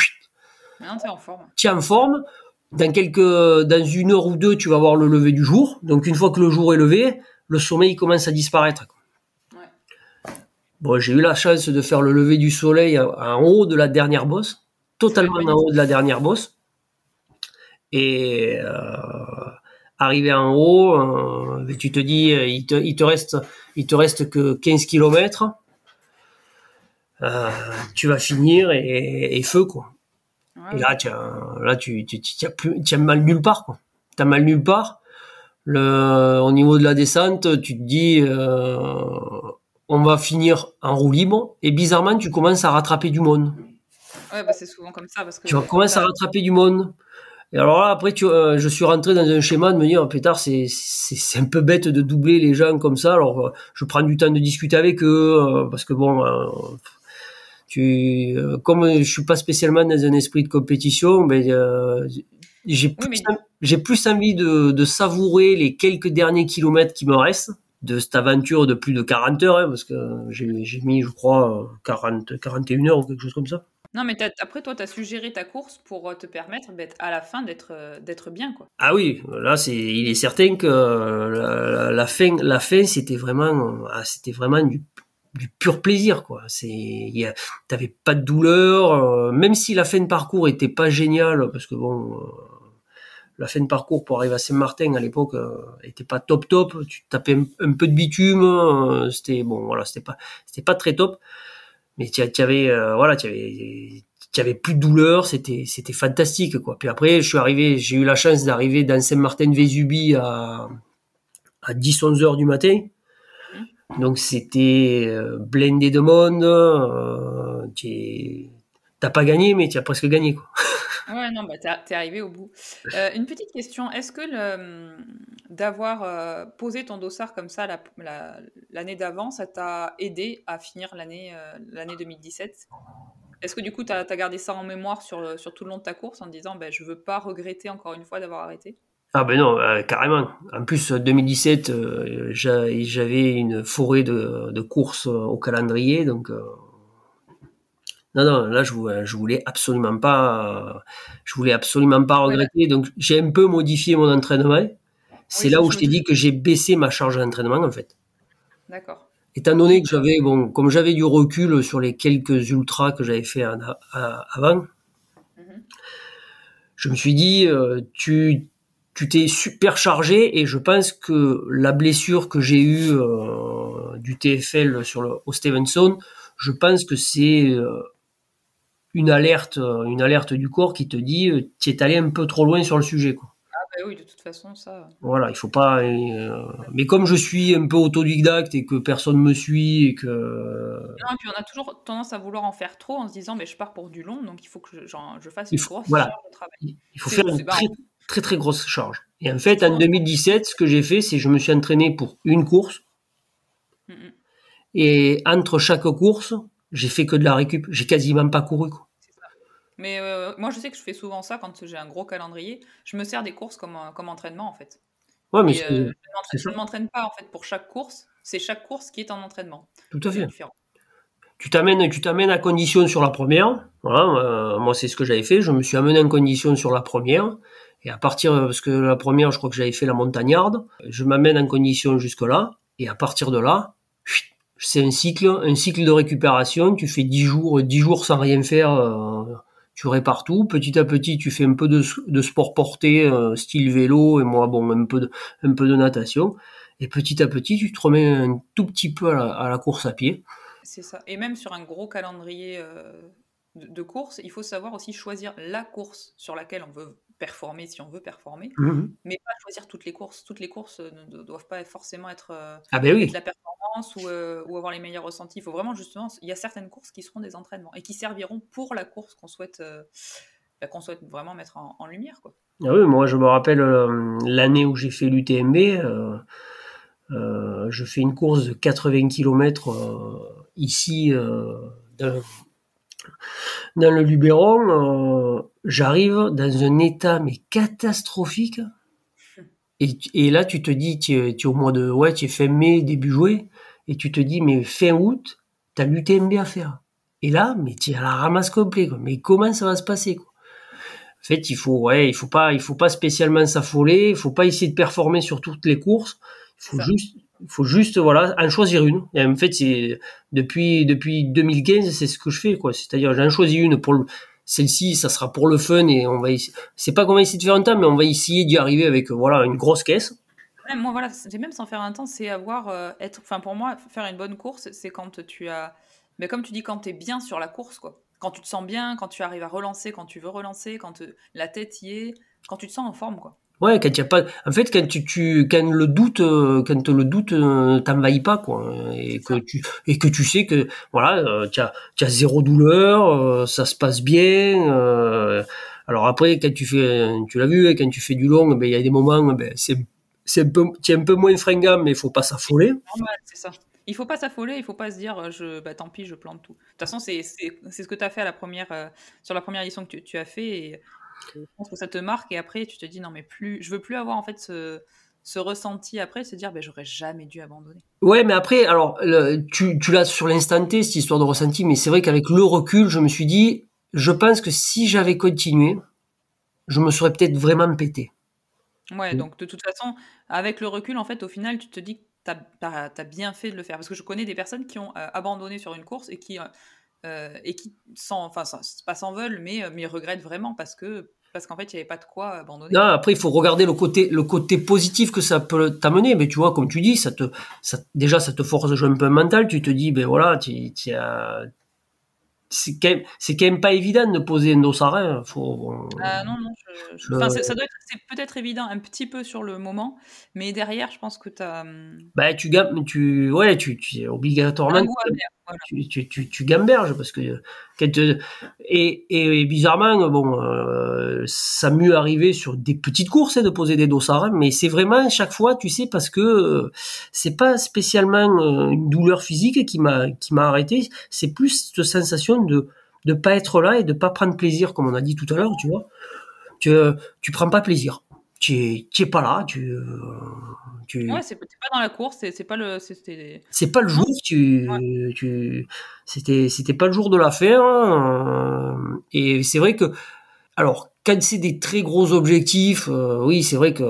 es en forme. Tu es en forme. Dans quelques, dans une heure ou deux, tu vas voir le lever du jour. Donc une fois que le jour est levé, le sommeil commence à disparaître. Bon, j'ai eu la chance de faire le lever du soleil en haut de la dernière bosse, totalement en haut de la dernière bosse. Et euh, arrivé en haut, euh, tu te dis, euh, il te, il te, reste, il te reste que 15 km. Euh, tu vas finir et, et feu quoi. Et là, tu là, tu, tu, tu, as plus, tu as mal nulle part quoi. T'as mal nulle part. Le, au niveau de la descente, tu te dis, euh, on va finir en roue libre et bizarrement tu commences à rattraper du monde. Ouais, bah c'est souvent comme ça parce que tu commences à rattraper du monde. Et alors là après tu, euh, je suis rentré dans un schéma de me dire pétard c'est c'est un peu bête de doubler les gens comme ça. Alors euh, je prends du temps de discuter avec eux euh, parce que bon tu comme je suis pas spécialement dans un esprit de compétition, mais j'ai plus, j'ai plus envie de, de savourer les quelques derniers kilomètres qui me restent de cette aventure de plus de 40 heures, hein, parce que j'ai mis, je crois, 40, 41 heures ou quelque chose comme ça. Non, mais après, toi, tu as suggéré ta course pour euh, te permettre à la fin d'être euh, d'être bien. Quoi. Ah oui, là, c'est il est certain que la, la fin, la fin c'était vraiment, ah, c'était vraiment du, du, pur plaisir. quoi. T'avais pas de douleur, euh, même si la fin de parcours était pas géniale, parce que bon la fin de parcours pour arriver à Saint-Martin à l'époque euh, était pas top top. Tu tapais un, peu de bitume, euh, c'était bon, voilà, c'était pas, c'était pas très top. Mais tu avais, euh, voilà, tu avais, tu avais plus de douleur, c'était, fantastique quoi. Puis après, je suis arrivé, j'ai eu la chance d'arriver dans Saint-Martin-Vésubie à à 10-11 heures du matin. Donc c'était blindé de monde. tu t'as pas gagné, mais tu as presque gagné. *laughs* Ouais, non, bah, t'es arrivé au bout. Euh, une petite question, est-ce que le, d'avoir euh, posé ton dossard comme ça l'année d'avant, ça t'a aidé à finir l'année euh, l'année 2017 Est-ce que du coup, tu as, gardé ça en mémoire sur, sur tout le long de ta course en disant, ben, je veux pas regretter encore une fois d'avoir arrêté? Ah ben non, carrément. En plus, 2017, j'avais une forêt de courses au calendrier, donc non, non, là, je, je voulais absolument pas, je voulais absolument pas regretter. Donc, j'ai un peu modifié mon entraînement. C'est là où je t'ai dit que j'ai baissé ma charge d'entraînement, en fait. D'accord. Étant donné que j'avais, bon, comme j'avais du recul sur les quelques ultras que j'avais fait avant, mhm. je me suis dit, euh, tu, tu t'es super chargé et je pense que la blessure que j'ai eue euh, du TFL sur le, au Stevenson, je pense que c'est euh, une alerte, euh, une alerte du corps qui te dit euh, tu es allé un peu trop loin sur le sujet. Quoi. Ah bah oui, de toute façon, ça. Voilà, il faut pas. euh, mais comme je suis un peu autodidacte et que personne me suit et que. Non, et puis on a toujours tendance à vouloir en faire trop en se disant, mais je pars pour du long, donc il faut que je, genre, je fasse une faut- grosse voilà. charge de travail. Il faut faire une très, très très grosse charge. Et en fait, en 2017, ce que j'ai fait, c'est que je me suis entraîné pour une course. Mm, mm. Et entre chaque course, j'ai fait que de la récup. J'ai quasiment pas couru. Quoi. Mais euh, moi, je sais que je fais souvent ça quand j'ai un gros calendrier. Je me sers des courses comme, euh, comme entraînement, en fait. Ouais, mais Et, c'est- euh, je ne m'entraîne- pas, en fait, pour chaque course. C'est chaque course qui est en entraînement. tout à fait. différent. Tu t'amènes, tu t'amènes à condition sur la première. Voilà, euh, moi c'est ce que j'avais fait. Je me suis amené en condition sur la première. Et à partir, parce que la première, je crois que j'avais fait la montagnarde. Je m'amène en condition jusque là. Et à partir de là, c'est un cycle, un cycle de récupération. Tu fais 10 jours, 10 jours sans rien faire. euh, tu répares tout. Petit à petit, tu fais un peu de, sport porté, euh, style vélo. Et moi, bon, un peu de, natation. Et petit à petit, tu te remets un tout petit peu à la, à la course à pied. C'est ça. Et même sur un gros calendrier euh, de, de course, il faut savoir aussi choisir la course sur laquelle on veut performer, si on veut performer, Mhm. mais pas choisir toutes les courses. Toutes les courses euh, ne, doivent pas forcément être euh, Ah ben oui. la performance ou, euh, ou avoir les meilleurs ressentis. Il faut vraiment justement, il y a certaines courses qui seront des entraînements et qui serviront pour la course qu'on souhaite, euh, bah, qu'on souhaite vraiment mettre en, en lumière. Quoi. Ah oui, moi je me rappelle euh, l'année où j'ai fait l'UTMB, je fais une course de 80 km ici dans, dans le Luberon. euh, J'arrive dans un état mais catastrophique. Et, et là tu te dis, tu es, au mois de, ouais, tu es fin mai, début juillet, et tu te dis mais fin août, t'as l'UTMB à faire. Et là, mais tu es à la ramasse complet. Quoi. Mais comment ça va se passer quoi? En fait, il faut, ouais, il faut pas, il faut pas spécialement s'affoler, il faut pas essayer de performer sur toutes les courses. Il faut Ça. juste, il faut juste, voilà, en choisir une. Et en fait, c'est depuis depuis 2015, c'est ce que je fais, quoi. C'est-à-dire, j'en choisis une pour le, celle-ci, ça sera pour le fun et on va, c'est pas qu'on va essayer de faire un temps, mais on va essayer d'y arriver avec, voilà, une grosse caisse. Même moi, voilà, c'est même sans faire un temps, c'est avoir, euh, être, enfin pour moi, faire une bonne course, c'est quand tu as, mais comme tu dis, quand tu es bien sur la course, quoi. Quand tu te sens bien, quand tu arrives à relancer, quand tu veux relancer, quand euh, la tête y est, quand tu te sens en forme, quoi. Ouais, quand y a pas, en fait, quand tu, tu, quand le doute, euh, quand le doute euh, t'envahit pas, quoi, et que ça. tu, et que tu sais que, voilà, euh, tu as, as zéro douleur, ça se passe bien. euh, alors après, quand tu fais, tu l'as vu, hein, quand tu fais du long, ben il y a des moments, ben c'est, c'est un peu, tu es un peu moins fringant, mais il faut pas s'affoler. Normal, c'est ça. Il faut pas s'affoler, il faut pas se dire, je, bah, tant pis, je plante tout. De toute façon, c'est ce que tu as fait à la première, euh, sur la première édition que tu, tu as fait, et je pense que ça te marque, et après, tu te dis, non, mais plus, je veux plus avoir en fait ce, ce ressenti après, se dire, bah, j'aurais jamais dû abandonner. Ouais, mais après, alors, le- tu, tu l'as sur l'instant T, cette histoire de ressenti, mais c'est vrai qu'avec le recul, je me suis dit, je pense que si j'avais continué, je me serais peut-être vraiment pété. Ouais, donc de toute façon, avec le recul, en fait, au final, tu te dis que tu as, bien fait de le faire. Parce que je connais des personnes qui ont euh, abandonné sur une course et qui, euh, euh, et qui s'en, enfin, s'en- pas s'en mais, euh, mais regrettent vraiment parce que parce qu'en fait, il n'y avait pas de quoi abandonner. Non, après, il faut regarder le côté, le côté positif que ça peut t'amener. Mais tu vois, comme tu dis, ça te, ça, déjà, ça te force un peu mental. Tu te dis, ben voilà, tu, tu as, c'est quand même, c'est quand même pas évident de poser un dos à rein. Faut, Ah non, non, je- Le- ça doit être, c'est peut-être évident un petit peu sur le moment, mais derrière, je pense que tu as ben, tu, gam- tu, ouais, tu, tu, obligatoirement. Voilà. tu, tu, tu, tu gamberges parce que quand, euh, et, et, et bizarrement bon euh, ça m'est arrivé sur des petites courses hein, de poser des dossards mais c'est vraiment chaque fois tu sais parce que euh, c'est pas spécialement euh, une douleur physique qui m'a qui m'a arrêté. C'est plus cette sensation de de pas être là et de pas prendre plaisir comme on a dit tout à l'heure tu vois. Tu euh, tu prends pas plaisir. Tu es, tu es pas là tu euh, tu Ouais, c'est pas dans la course, c'est pas le. c'était- c'est pas le jour tu, tu c'était c'était pas le jour de l'affaire euh, et c'est vrai que alors quand c'est des très gros objectifs euh, oui c'est vrai que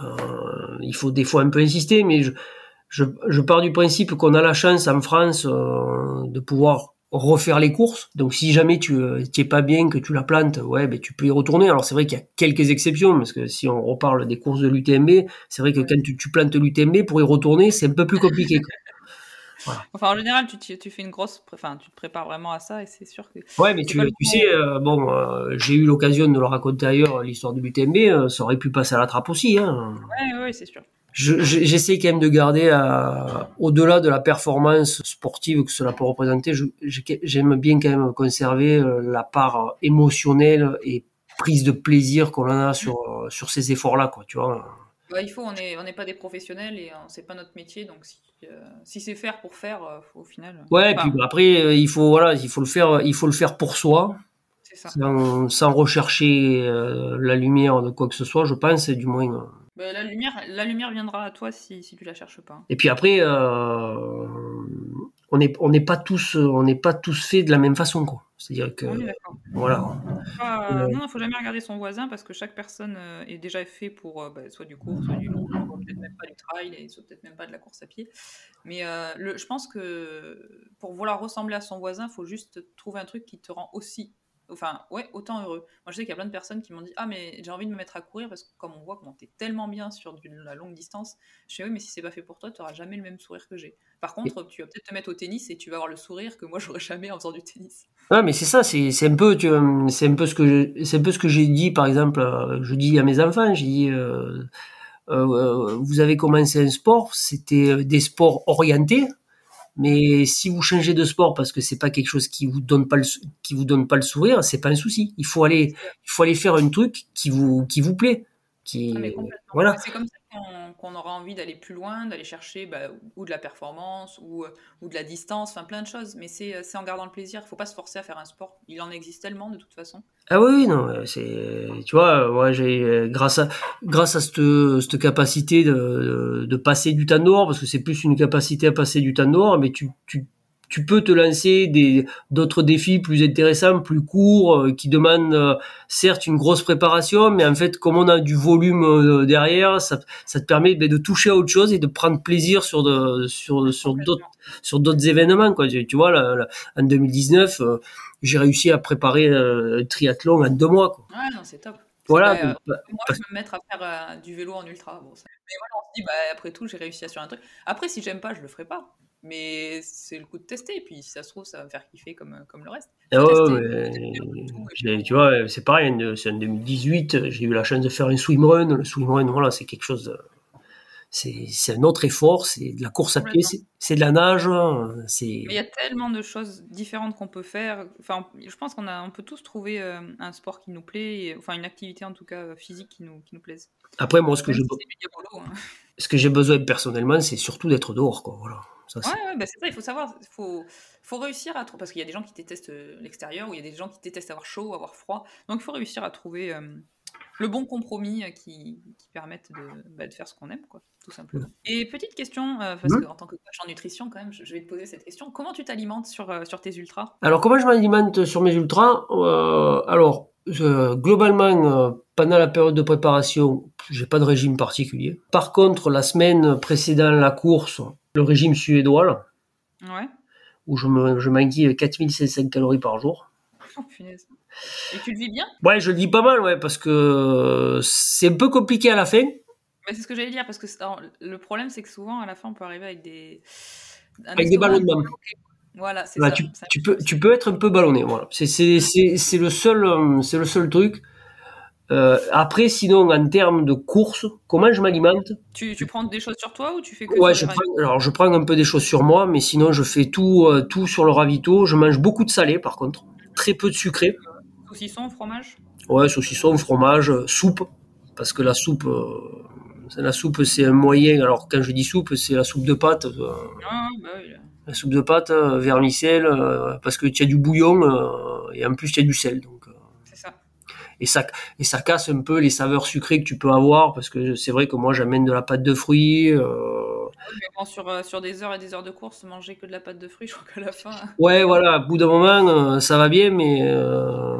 euh, il faut des fois un peu insister mais je je, je pars du principe qu'on a la chance en France euh, de pouvoir refaire les courses. Donc si jamais tu euh, t'y es pas bien, que tu la plantes, ouais, ben tu peux y retourner. Alors c'est vrai qu'il y a quelques exceptions parce que si on reparle des courses de l'UTMB, c'est vrai que quand tu, tu plantes l'UTMB pour y retourner, c'est un peu plus compliqué. *laughs* Enfin, en général, tu, tu, fais une grosse, enfin, tu te prépares vraiment à ça et c'est sûr que. Ouais, mais tu, tu sais, euh, bon, euh, j'ai eu l'occasion de le raconter ailleurs, l'histoire du BTMB, euh, ça aurait pu passer à la trappe aussi. Hein. Ouais, ouais, c'est sûr. J'essaie quand même de garder, au-delà de la performance sportive que cela peut représenter, j'aime bien quand même conserver la part émotionnelle et prise de plaisir qu'on a sur, sur ces efforts-là, quoi, tu vois. Bah, il faut, on n'est on pas des professionnels et c'est pas notre métier, donc si, euh, si c'est faire pour faire, euh, au final. Euh, ouais, et puis après, il faut, voilà, il faut le faire, il faut le faire pour soi. Ça. Sans, rechercher la lumière de quoi que ce soit, je pense, du moins. Bah, la, lumière, la lumière viendra à toi si, si tu la cherches pas. Et puis après, on n'est on pas tous on n'est pas tous faits de la même façon quoi. C'est-à-dire que voilà. Euh, non, il faut jamais regarder son voisin parce que chaque personne euh, est déjà fait pour euh, bah, soit du court, soit du long, peut-être même pas du trail et soit peut-être même pas de la course à pied. Mais le, je pense que pour vouloir ressembler à son voisin, il faut juste trouver un truc qui te rend aussi Enfin, ouais, autant heureux. Moi, je sais qu'il y a plein de personnes qui m'ont dit Ah, mais j'ai envie de me mettre à courir parce que, comme on voit que t'es tellement bien sur de la longue distance, je sais Oui, mais si c'est pas fait pour toi, tu n'auras jamais le même sourire que j'ai. Par contre, tu vas peut-être te mettre au tennis et tu vas avoir le sourire que moi, j'aurais jamais en faisant du tennis. Ah, mais c'est ça, c'est un peu, c'est un peu ce que c'est un peu ce que j'ai dit, par exemple, euh, je dis à mes enfants, j'ai dit. Euh, euh, vous avez commencé un sport, c'était des sports orientés, mais si vous changez de sport parce que c'est pas quelque chose qui vous donne pas le, qui vous donne pas le sourire, c'est pas un souci. Il faut aller, il faut aller faire un truc qui vous, qui vous plaît. Qui, ah, voilà. C'est comme ça qu'on aura envie d'aller plus loin, d'aller chercher bah, ou de la performance ou, ou de la distance, enfin plein de choses. Mais c'est en gardant le plaisir. Il faut pas se forcer à faire un sport. Il en existe tellement de toute façon. Ah oui, non, c'est, tu vois, moi j'ai grâce à grâce à cette, cette capacité de, de, passer du temps dehors, parce que c'est plus une capacité à passer du temps dehors, mais tu tu peux te lancer des d'autres défis plus intéressants, plus courts, euh, qui demandent euh, certes une grosse préparation, mais en fait, comme on a du volume euh, derrière, ça, ça te permet ben, de toucher à autre chose et de prendre plaisir sur de, sur sur d'autres sur d'autres événements. Quoi. Tu, vois, là, en 2019, j'ai réussi à préparer un triathlon en deux mois. Quoi. Ouais, non, c'est top. Voilà. moi, je vais me mettre à faire du vélo en ultra. Bon, Mais voilà, on se dit, bah, après tout, j'ai réussi à sur un truc. Après, si j'aime pas, je le ferai pas. Mais c'est le coup de tester, et puis si ça se trouve, ça va me faire kiffer comme, comme le reste. Ah tu vois, c'est pareil, c'est en 2018, j'ai eu la chance de faire un swimrun. Le swimrun, voilà, c'est quelque chose. C'est un autre effort, c'est de la course à pied, c'est de la nage. Il y a tellement de choses différentes qu'on peut faire. Enfin, je pense qu'on on peut tous trouver euh, un sport qui nous plaît, enfin une activité en tout cas physique qui nous, qui nous plaise. Après, moi, ce que j'ai hein. ce que j'ai besoin personnellement, c'est surtout d'être dehors, quoi. Voilà. Ça, ouais, bah, c'est ça, il faut savoir, il faut, faut réussir à trouver, parce qu'il y a des gens qui détestent euh, l'extérieur, ou il y a des gens qui détestent avoir chaud, avoir froid, donc il faut réussir à trouver euh, le bon compromis euh, qui, qui permette de, bah, de faire ce qu'on aime, quoi, tout simplement. Et petite question, parce que qu'en tant que coach en nutrition, quand même, je, vais te poser cette question, comment tu t'alimentes sur, sur tes ultras? Alors, comment je m'alimente sur mes ultras? Alors, globalement, pendant la période de préparation, j'ai pas de régime particulier. Par contre, la semaine précédant la course, le régime suédois, là, ouais. où je, me, je m'enquille 4500 calories par jour. Oh, punaise. Et tu le vis bien? Ouais, je le vis pas mal, ouais, parce que c'est un peu compliqué à la fin. Mais c'est ce que j'allais dire, parce que le problème, c'est que souvent, à la fin, on peut arriver avec des. Avec des ballons de bain. Voilà, c'est ça, tu, tu, peux, tu peux être un peu ballonné, voilà. C'est, c'est, c'est, c'est le seul, euh, c'est le seul truc. Euh, après, sinon, en termes de course, comment je m'alimente? Tu, tu, prends des choses sur toi ou tu fais que Ouais, je prends, alors je prends un peu des choses sur moi, mais sinon je fais tout, euh, tout sur le ravito. Je mange beaucoup de salé, par contre, très peu de sucré. Saucisson, fromage? Ouais, saucisson, fromage, soupe, parce que la soupe, euh, la soupe c'est un moyen. Alors quand je dis soupe, c'est la soupe de pâte. Ah, bah oui. La soupe de pâte, vermicelle, parce que tu as du bouillon et en plus tu as du sel. Donc, et ça et ça casse un peu les saveurs sucrées que tu peux avoir parce que c'est vrai que moi j'amène de la pâte de fruits. Euh... sur, euh, sur des heures et des heures de course, manger que de la pâte de fruits, *laughs* je crois qu'à la fin. Ouais, voilà, au bout d'un moment, euh, ça va bien, mais euh,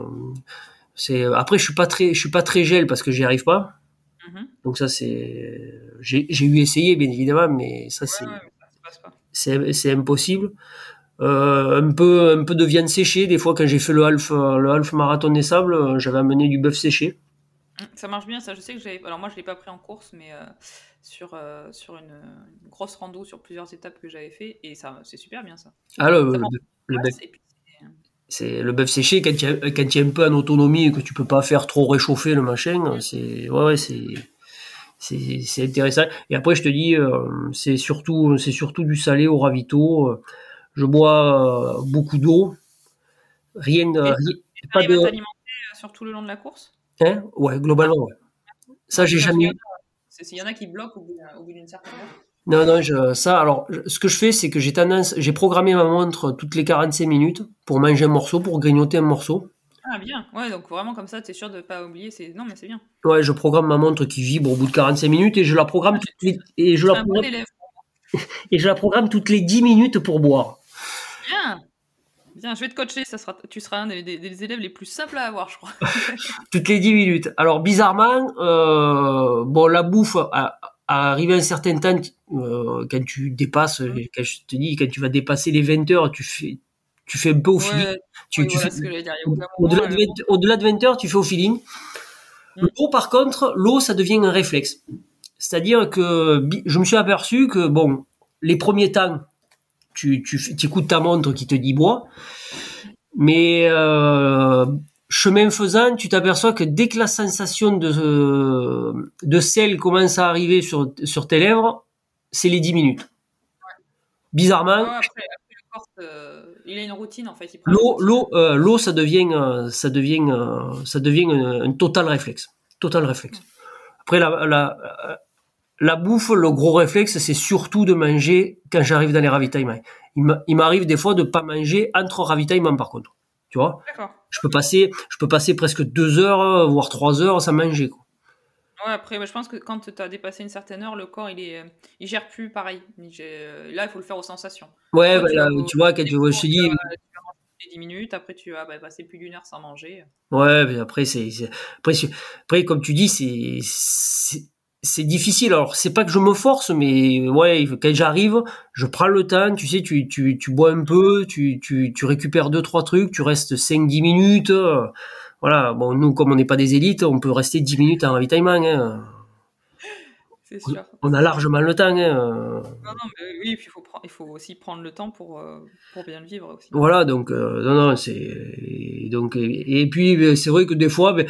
c'est après je suis pas très je suis pas très gel parce que j'y arrive pas. Mm-hmm. Donc ça c'est j'ai eu essayé bien évidemment, mais ça c'est c'est impossible. Euh, un peu un peu de viande séchée des fois quand j'ai fait le half le half marathon des sables euh, j'avais amené du bœuf séché ça marche bien ça je sais que j'avais alors moi je l'ai pas pris en course mais euh, sur, sur une, grosse rando sur plusieurs étapes que j'avais fait et ça c'est super bien ça. Ah le, bœuf, c'est le bœuf séché quand tu quand es un peu en autonomie et que tu peux pas faire trop réchauffer le machin, c'est ouais, c'est c'est intéressant. Et après je te dis c'est surtout c'est surtout du salé au ravito. Je bois beaucoup d'eau. Rien de pas de alimenter sur tout le long de la course? Hein? Ouais, globalement ouais. Ça, j'ai jamais. Il y en a qui bloquent au bout d'une certaine heure. Non, non, je, ça, alors, ce que je fais, c'est que j'ai tendance, j'ai programmé ma montre toutes les 45 minutes pour manger un morceau, pour grignoter un morceau. Ah, bien. Ouais, donc vraiment comme ça, tu es sûr de ne pas oublier. C'est... Non, mais c'est bien. Ouais, je programme ma montre qui vibre au bout de 45 minutes et je la programme toutes les, et je la programme, et je la programme toutes les 10 minutes pour boire. Bien. Bien, je vais te coacher, ça sera, tu seras un des, élèves les plus simples à avoir, je crois. *laughs* Toutes les 10 minutes. Alors, bizarrement, euh, bon, la bouffe, à, arriver à un certain temps, euh, quand tu dépasses, mmh. quand je te dis, quand tu vas dépasser les 20 heures, tu fais, tu fais un peu au feeling. Tu, au-delà, de 20, au-delà de 20 heures, tu fais au feeling. Mmh. L'eau, par contre, l'eau, ça devient un réflexe. C'est-à-dire que je me suis aperçu que, bon, les premiers temps, tu, tu, écoutes ta montre qui te dit bois. Mais euh, chemin faisant, tu t'aperçois que dès que la sensation de, de sel commence à arriver sur, sur tes lèvres, c'est les 10 minutes. Bizarrement. il a une routine en fait. L'eau, l'eau, euh, l'eau, ça devient, euh, ça devient, ça devient un, total réflexe. Total réflexe. Après, la, la, la bouffe, le gros réflexe, c'est surtout de manger quand j'arrive dans les ravitaillements. Il m'arrive des fois de pas manger entre ravitaillements, par contre. Tu vois? Je peux passer, je peux passer presque deux heures, voire trois heures sans manger. Quoi. Ouais, après, je pense que quand tu as dépassé une certaine heure, le corps, il est, il gère plus pareil. là, il faut le faire aux sensations. Ouais, bah, tu, vois, quand tu, vois, je te dis. Tu vas manger 10 minutes, après tu vas bah, passer plus d'une heure sans manger. Ouais, mais après, c'est, après, après, comme tu dis, c'est, c'est difficile. Alors, c'est pas que je me force, mais ouais, quand j'arrive, je prends le temps, tu sais, tu, tu, tu bois un peu, tu, tu, tu récupères deux, trois trucs, tu restes 5-10 minutes. voilà, bon, nous, comme on n'est pas des élites, on peut rester 10 minutes en ravitaillement. Hein. C'est sûr. On a largement le temps. Hein. Non, non, mais oui, il faut, il faut aussi prendre le temps pour, euh, pour bien le vivre aussi. Voilà, donc, euh, non, non, c'est. Donc, et, puis, c'est vrai que des fois, ben,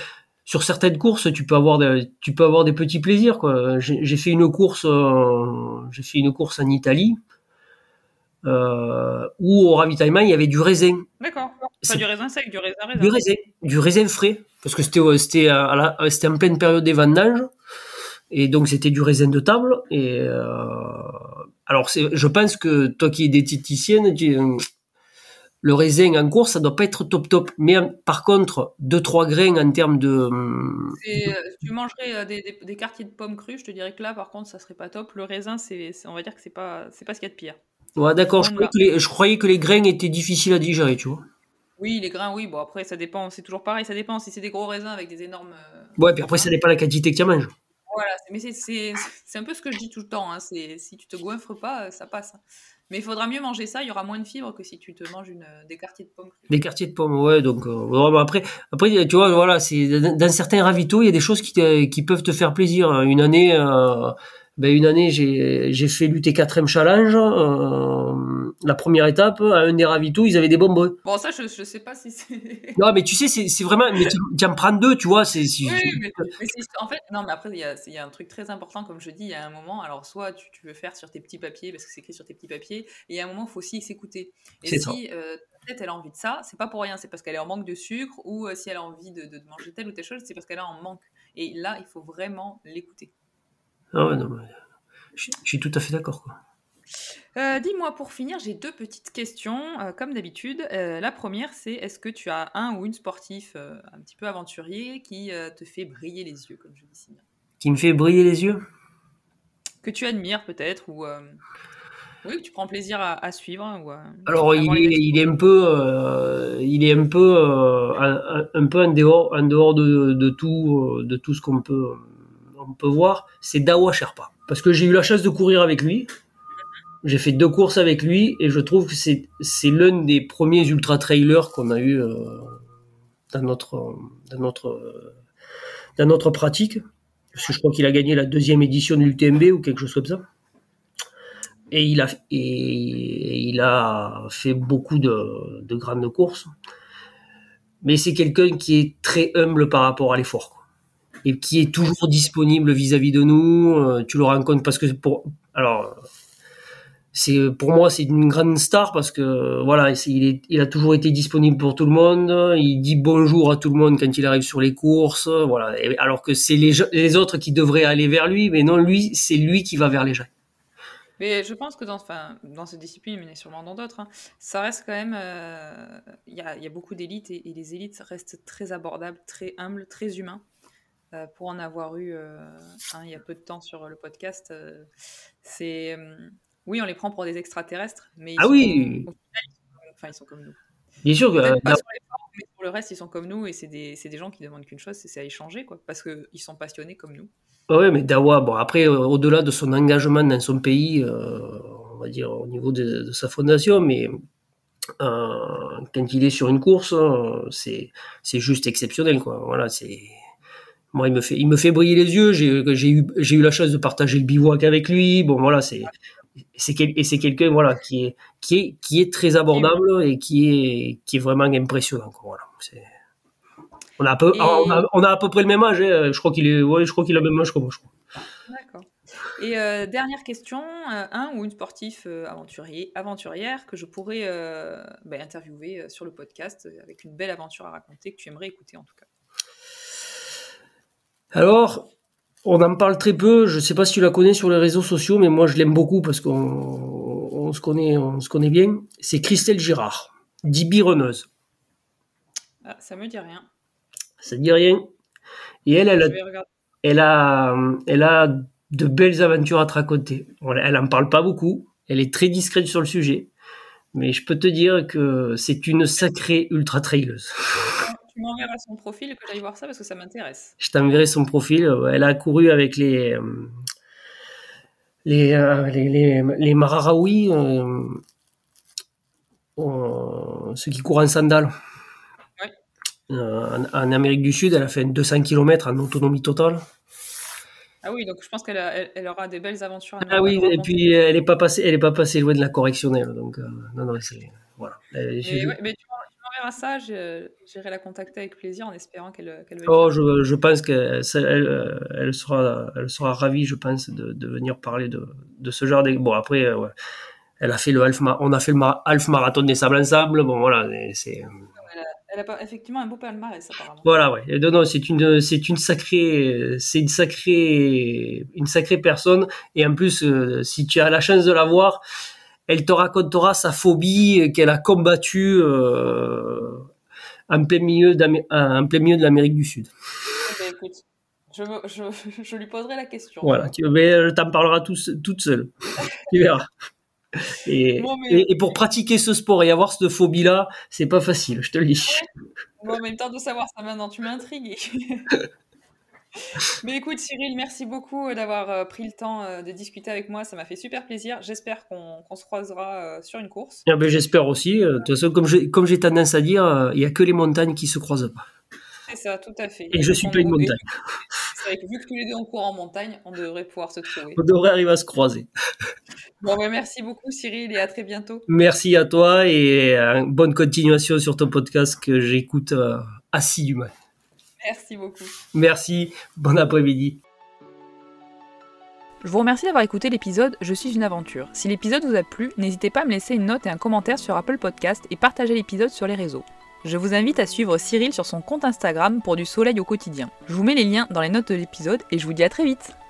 sur certaines courses, tu peux avoir des, tu peux avoir des petits plaisirs quoi. J'ai fait une course, euh, j'ai fait une course en Italie euh, où au ravitaillement il y avait du raisin. D'accord. Pas du raisin sec, du raisin raisin. Du raisin, du raisin frais, parce que c'était c'était c'était en pleine période des vendanges et donc c'était du raisin de table et euh, alors je pense que toi qui es diététicienne, tu, le raisin en course, ça doit pas être top top. Mais par contre, 2-3 grains en termes de. Euh, tu mangerais euh, des, quartiers de pommes crues, je te dirais que là, par contre, ça serait pas top. Le raisin, c'est, on va dire que c'est pas, c'est pas ce qu'il y a de pire. Ouais, d'accord. Je, je, croyais que les grains étaient difficiles à digérer, tu vois. Oui, les grains, oui. Bon, après, ça dépend. C'est toujours pareil. Ça dépend si c'est des gros raisins avec des énormes. Euh, ouais, puis après, ça dépend la quantité que tu manges. Voilà, mais c'est, un peu ce que je dis tout le temps. Hein. Si tu te goinfres pas, ça passe. Mais il faudra mieux manger ça, il y aura moins de fibres que si tu te manges une, des quartiers de pommes. Des quartiers de pommes, ouais. Donc euh, après, après, tu vois, voilà, c'est dans certains ravitaux, il y a des choses qui, peuvent te faire plaisir. Une année, euh, ben une année, j'ai fait l'UT4M Challenge. Euh, la première étape, à un des ravitaux, ils avaient des bonbons. Bon, ça, je, je sais pas si c'est. *laughs* non, mais tu sais, c'est vraiment. Mais tu, en prends deux, tu vois. c'est oui, mais, en fait, non, mais après, il y a, y a, un truc très important, comme je dis, il y a un moment. Alors, soit tu, tu veux faire sur tes petits papiers, parce que c'est écrit sur tes petits papiers, et il y a un moment, il faut aussi s'écouter. Et si euh, elle a envie de ça, c'est pas pour rien, c'est parce qu'elle est en manque de sucre, ou euh, si elle a envie de, de manger telle ou telle chose, c'est parce qu'elle a en manque. Et là, il faut vraiment l'écouter. Ah ouais, non, je, suis tout à fait d'accord. Euh, dis-moi, pour finir, j'ai deux petites questions, euh, comme d'habitude. Euh, la première, c'est est-ce que tu as un ou une sportif un petit peu aventurier qui te fait briller les yeux, comme je dis si bien? Qui me fait briller les yeux? Que tu admires peut-être, ou oui, que tu prends plaisir à, suivre. Ou Alors, il est, il est, un peu, il est un peu, un, peu en dehors, en dehors de, de tout, de tout ce qu'on peut on peut voir, c'est Dawa Sherpa. Parce que j'ai eu la chance de courir avec lui. J'ai fait deux courses avec lui et je trouve que c'est, c'est l'un des premiers ultra trailers qu'on a eu euh, dans notre dans notre dans notre pratique. Parce que je crois qu'il a gagné la deuxième édition de l'UTMB ou quelque chose comme ça. Et il a, et il a fait beaucoup de, de grandes courses. Mais c'est quelqu'un qui est très humble par rapport à l'effort. Et qui est toujours disponible vis-à-vis de nous. Euh, tu le rencontres parce que pour, alors, c'est pour moi c'est une grande star parce que voilà il, est, il a toujours été disponible pour tout le monde il dit bonjour à tout le monde quand il arrive sur les courses voilà alors que c'est les, les autres qui devraient aller vers lui mais non lui c'est lui qui va vers les gens mais je pense que dans, enfin, dans cette discipline, mais sûrement dans d'autres, hein, ça reste quand même. Euh, il y, a, y, a, beaucoup d'élites et, les élites restent très abordables, très humbles, très humains. Euh, pour en avoir eu euh, il y a peu de temps sur le podcast, c'est. Oui, on les prend pour des extraterrestres, mais ils ah sont, oui enfin, ils sont comme nous. Bien sûr que. Pas sur les formes, mais pour le reste, ils sont comme nous et c'est des, des, gens qui demandent qu'une chose, c'est à échanger, quoi, parce qu'ils sont passionnés comme nous. Oui, mais Dawa, bon, après, au-delà de son engagement dans son pays, euh, on va dire au niveau de, de sa fondation, mais euh, quand il est sur une course, euh, c'est juste exceptionnel, quoi. Voilà, c'est moi, il me fait il me fait briller les yeux. J'ai eu j'ai eu la chance de partager le bivouac avec lui. Bon, voilà, c'est c'est et c'est quelqu'un voilà qui est qui est qui est très abordable et qui est qui est vraiment impressionnant. Quoi. Voilà, c'est on a, peu, on, a, on a, à peu près le même âge. Hein. Je crois qu'il est, ouais, je crois qu'il a le même âge que moi. D'accord. Et euh, dernière question, euh, un ou une sportif euh, aventurier, aventurière que je pourrais bah, interviewer sur le podcast avec une belle aventure à raconter que tu aimerais écouter en tout cas. Alors, on en parle très peu. Je ne sais pas si tu la connais sur les réseaux sociaux, mais moi je l'aime beaucoup parce qu'on on se connaît, on se connaît bien. C'est Christelle Girard, dit bironneuse. Ah, ça me dit rien. Ça dit rien. Et elle, elle a, elle a, elle a de belles aventures à te raconter. Elle en parle pas beaucoup. Elle est très discrète sur le sujet. Mais je peux te dire que c'est une sacrée ultra traileuse. Tu m'enverras son profil que j'aille voir ça parce que ça m'intéresse. Je t'enverrai son profil. Elle a couru avec les, les, euh, les, les, les Mararaoui, euh, euh, ceux qui courent en sandales. Euh, en, Amérique du Sud, elle a fait 200 km en autonomie totale. Ah oui, donc je pense qu'elle elle, aura des belles aventures. Ah oui, et puis elle n'est pas passée, elle est pas passée loin de la correctionnelle, donc euh, non non c'est voilà. mais tu m'enverras ça, j'irai la contacter avec plaisir en espérant qu'elle qu Oh, je, je, pense qu'elle elle, elle, sera, elle sera ravie, je pense, de, de venir parler de, de ce genre de. Bon après, euh, ouais. elle a fait le half, on a fait le half marathon des sables ensemble. Bon voilà, c'est elle a effectivement un beau palmarès apparemment. Voilà, ouais. Non, non, c'est une, c'est une sacrée, c'est une sacrée, une sacrée personne. Et en plus, euh, si tu as la chance de la voir, elle te racontera sa phobie qu'elle a combattue euh, en plein milieu, en plein milieu de l'Amérique du Sud. Eh ben, écoute, je, je, *laughs* je, lui poserai la question. Voilà, tu, mais elle t'en parlera tout, toute seule. *laughs* tu verras. Et, et, pour pratiquer ce sport et avoir cette phobie-là, c'est pas facile, je te le dis. Bon, en même temps de savoir ça maintenant, tu m'intrigues. *laughs* Mais écoute, Cyril, merci beaucoup d'avoir euh, pris le temps euh, de discuter avec moi. Ça m'a fait super plaisir. J'espère qu'on se croisera euh, sur une course. Ah ben, J'espère aussi. De toute façon, comme j'ai tendance à dire, il n'y a que les montagnes qui se croisent pas. C'est ça, tout à fait. Et, je suis pas une montagne. vu que tous les deux on court en montagne, on devrait pouvoir se trouver. On devrait arriver à se croiser. Bon, ben, merci beaucoup Cyril et à très bientôt. Merci à toi et bonne continuation sur ton podcast que j'écoute assidûment. Merci beaucoup. Merci, bon après-midi. Je vous remercie d'avoir écouté l'épisode Je suis une aventure. Si l'épisode vous a plu, n'hésitez pas à me laisser une note et un commentaire sur Apple Podcast et partager l'épisode sur les réseaux. Je vous invite à suivre Cyril sur son compte Instagram pour du soleil au quotidien. Je vous mets les liens dans les notes de l'épisode et je vous dis à très vite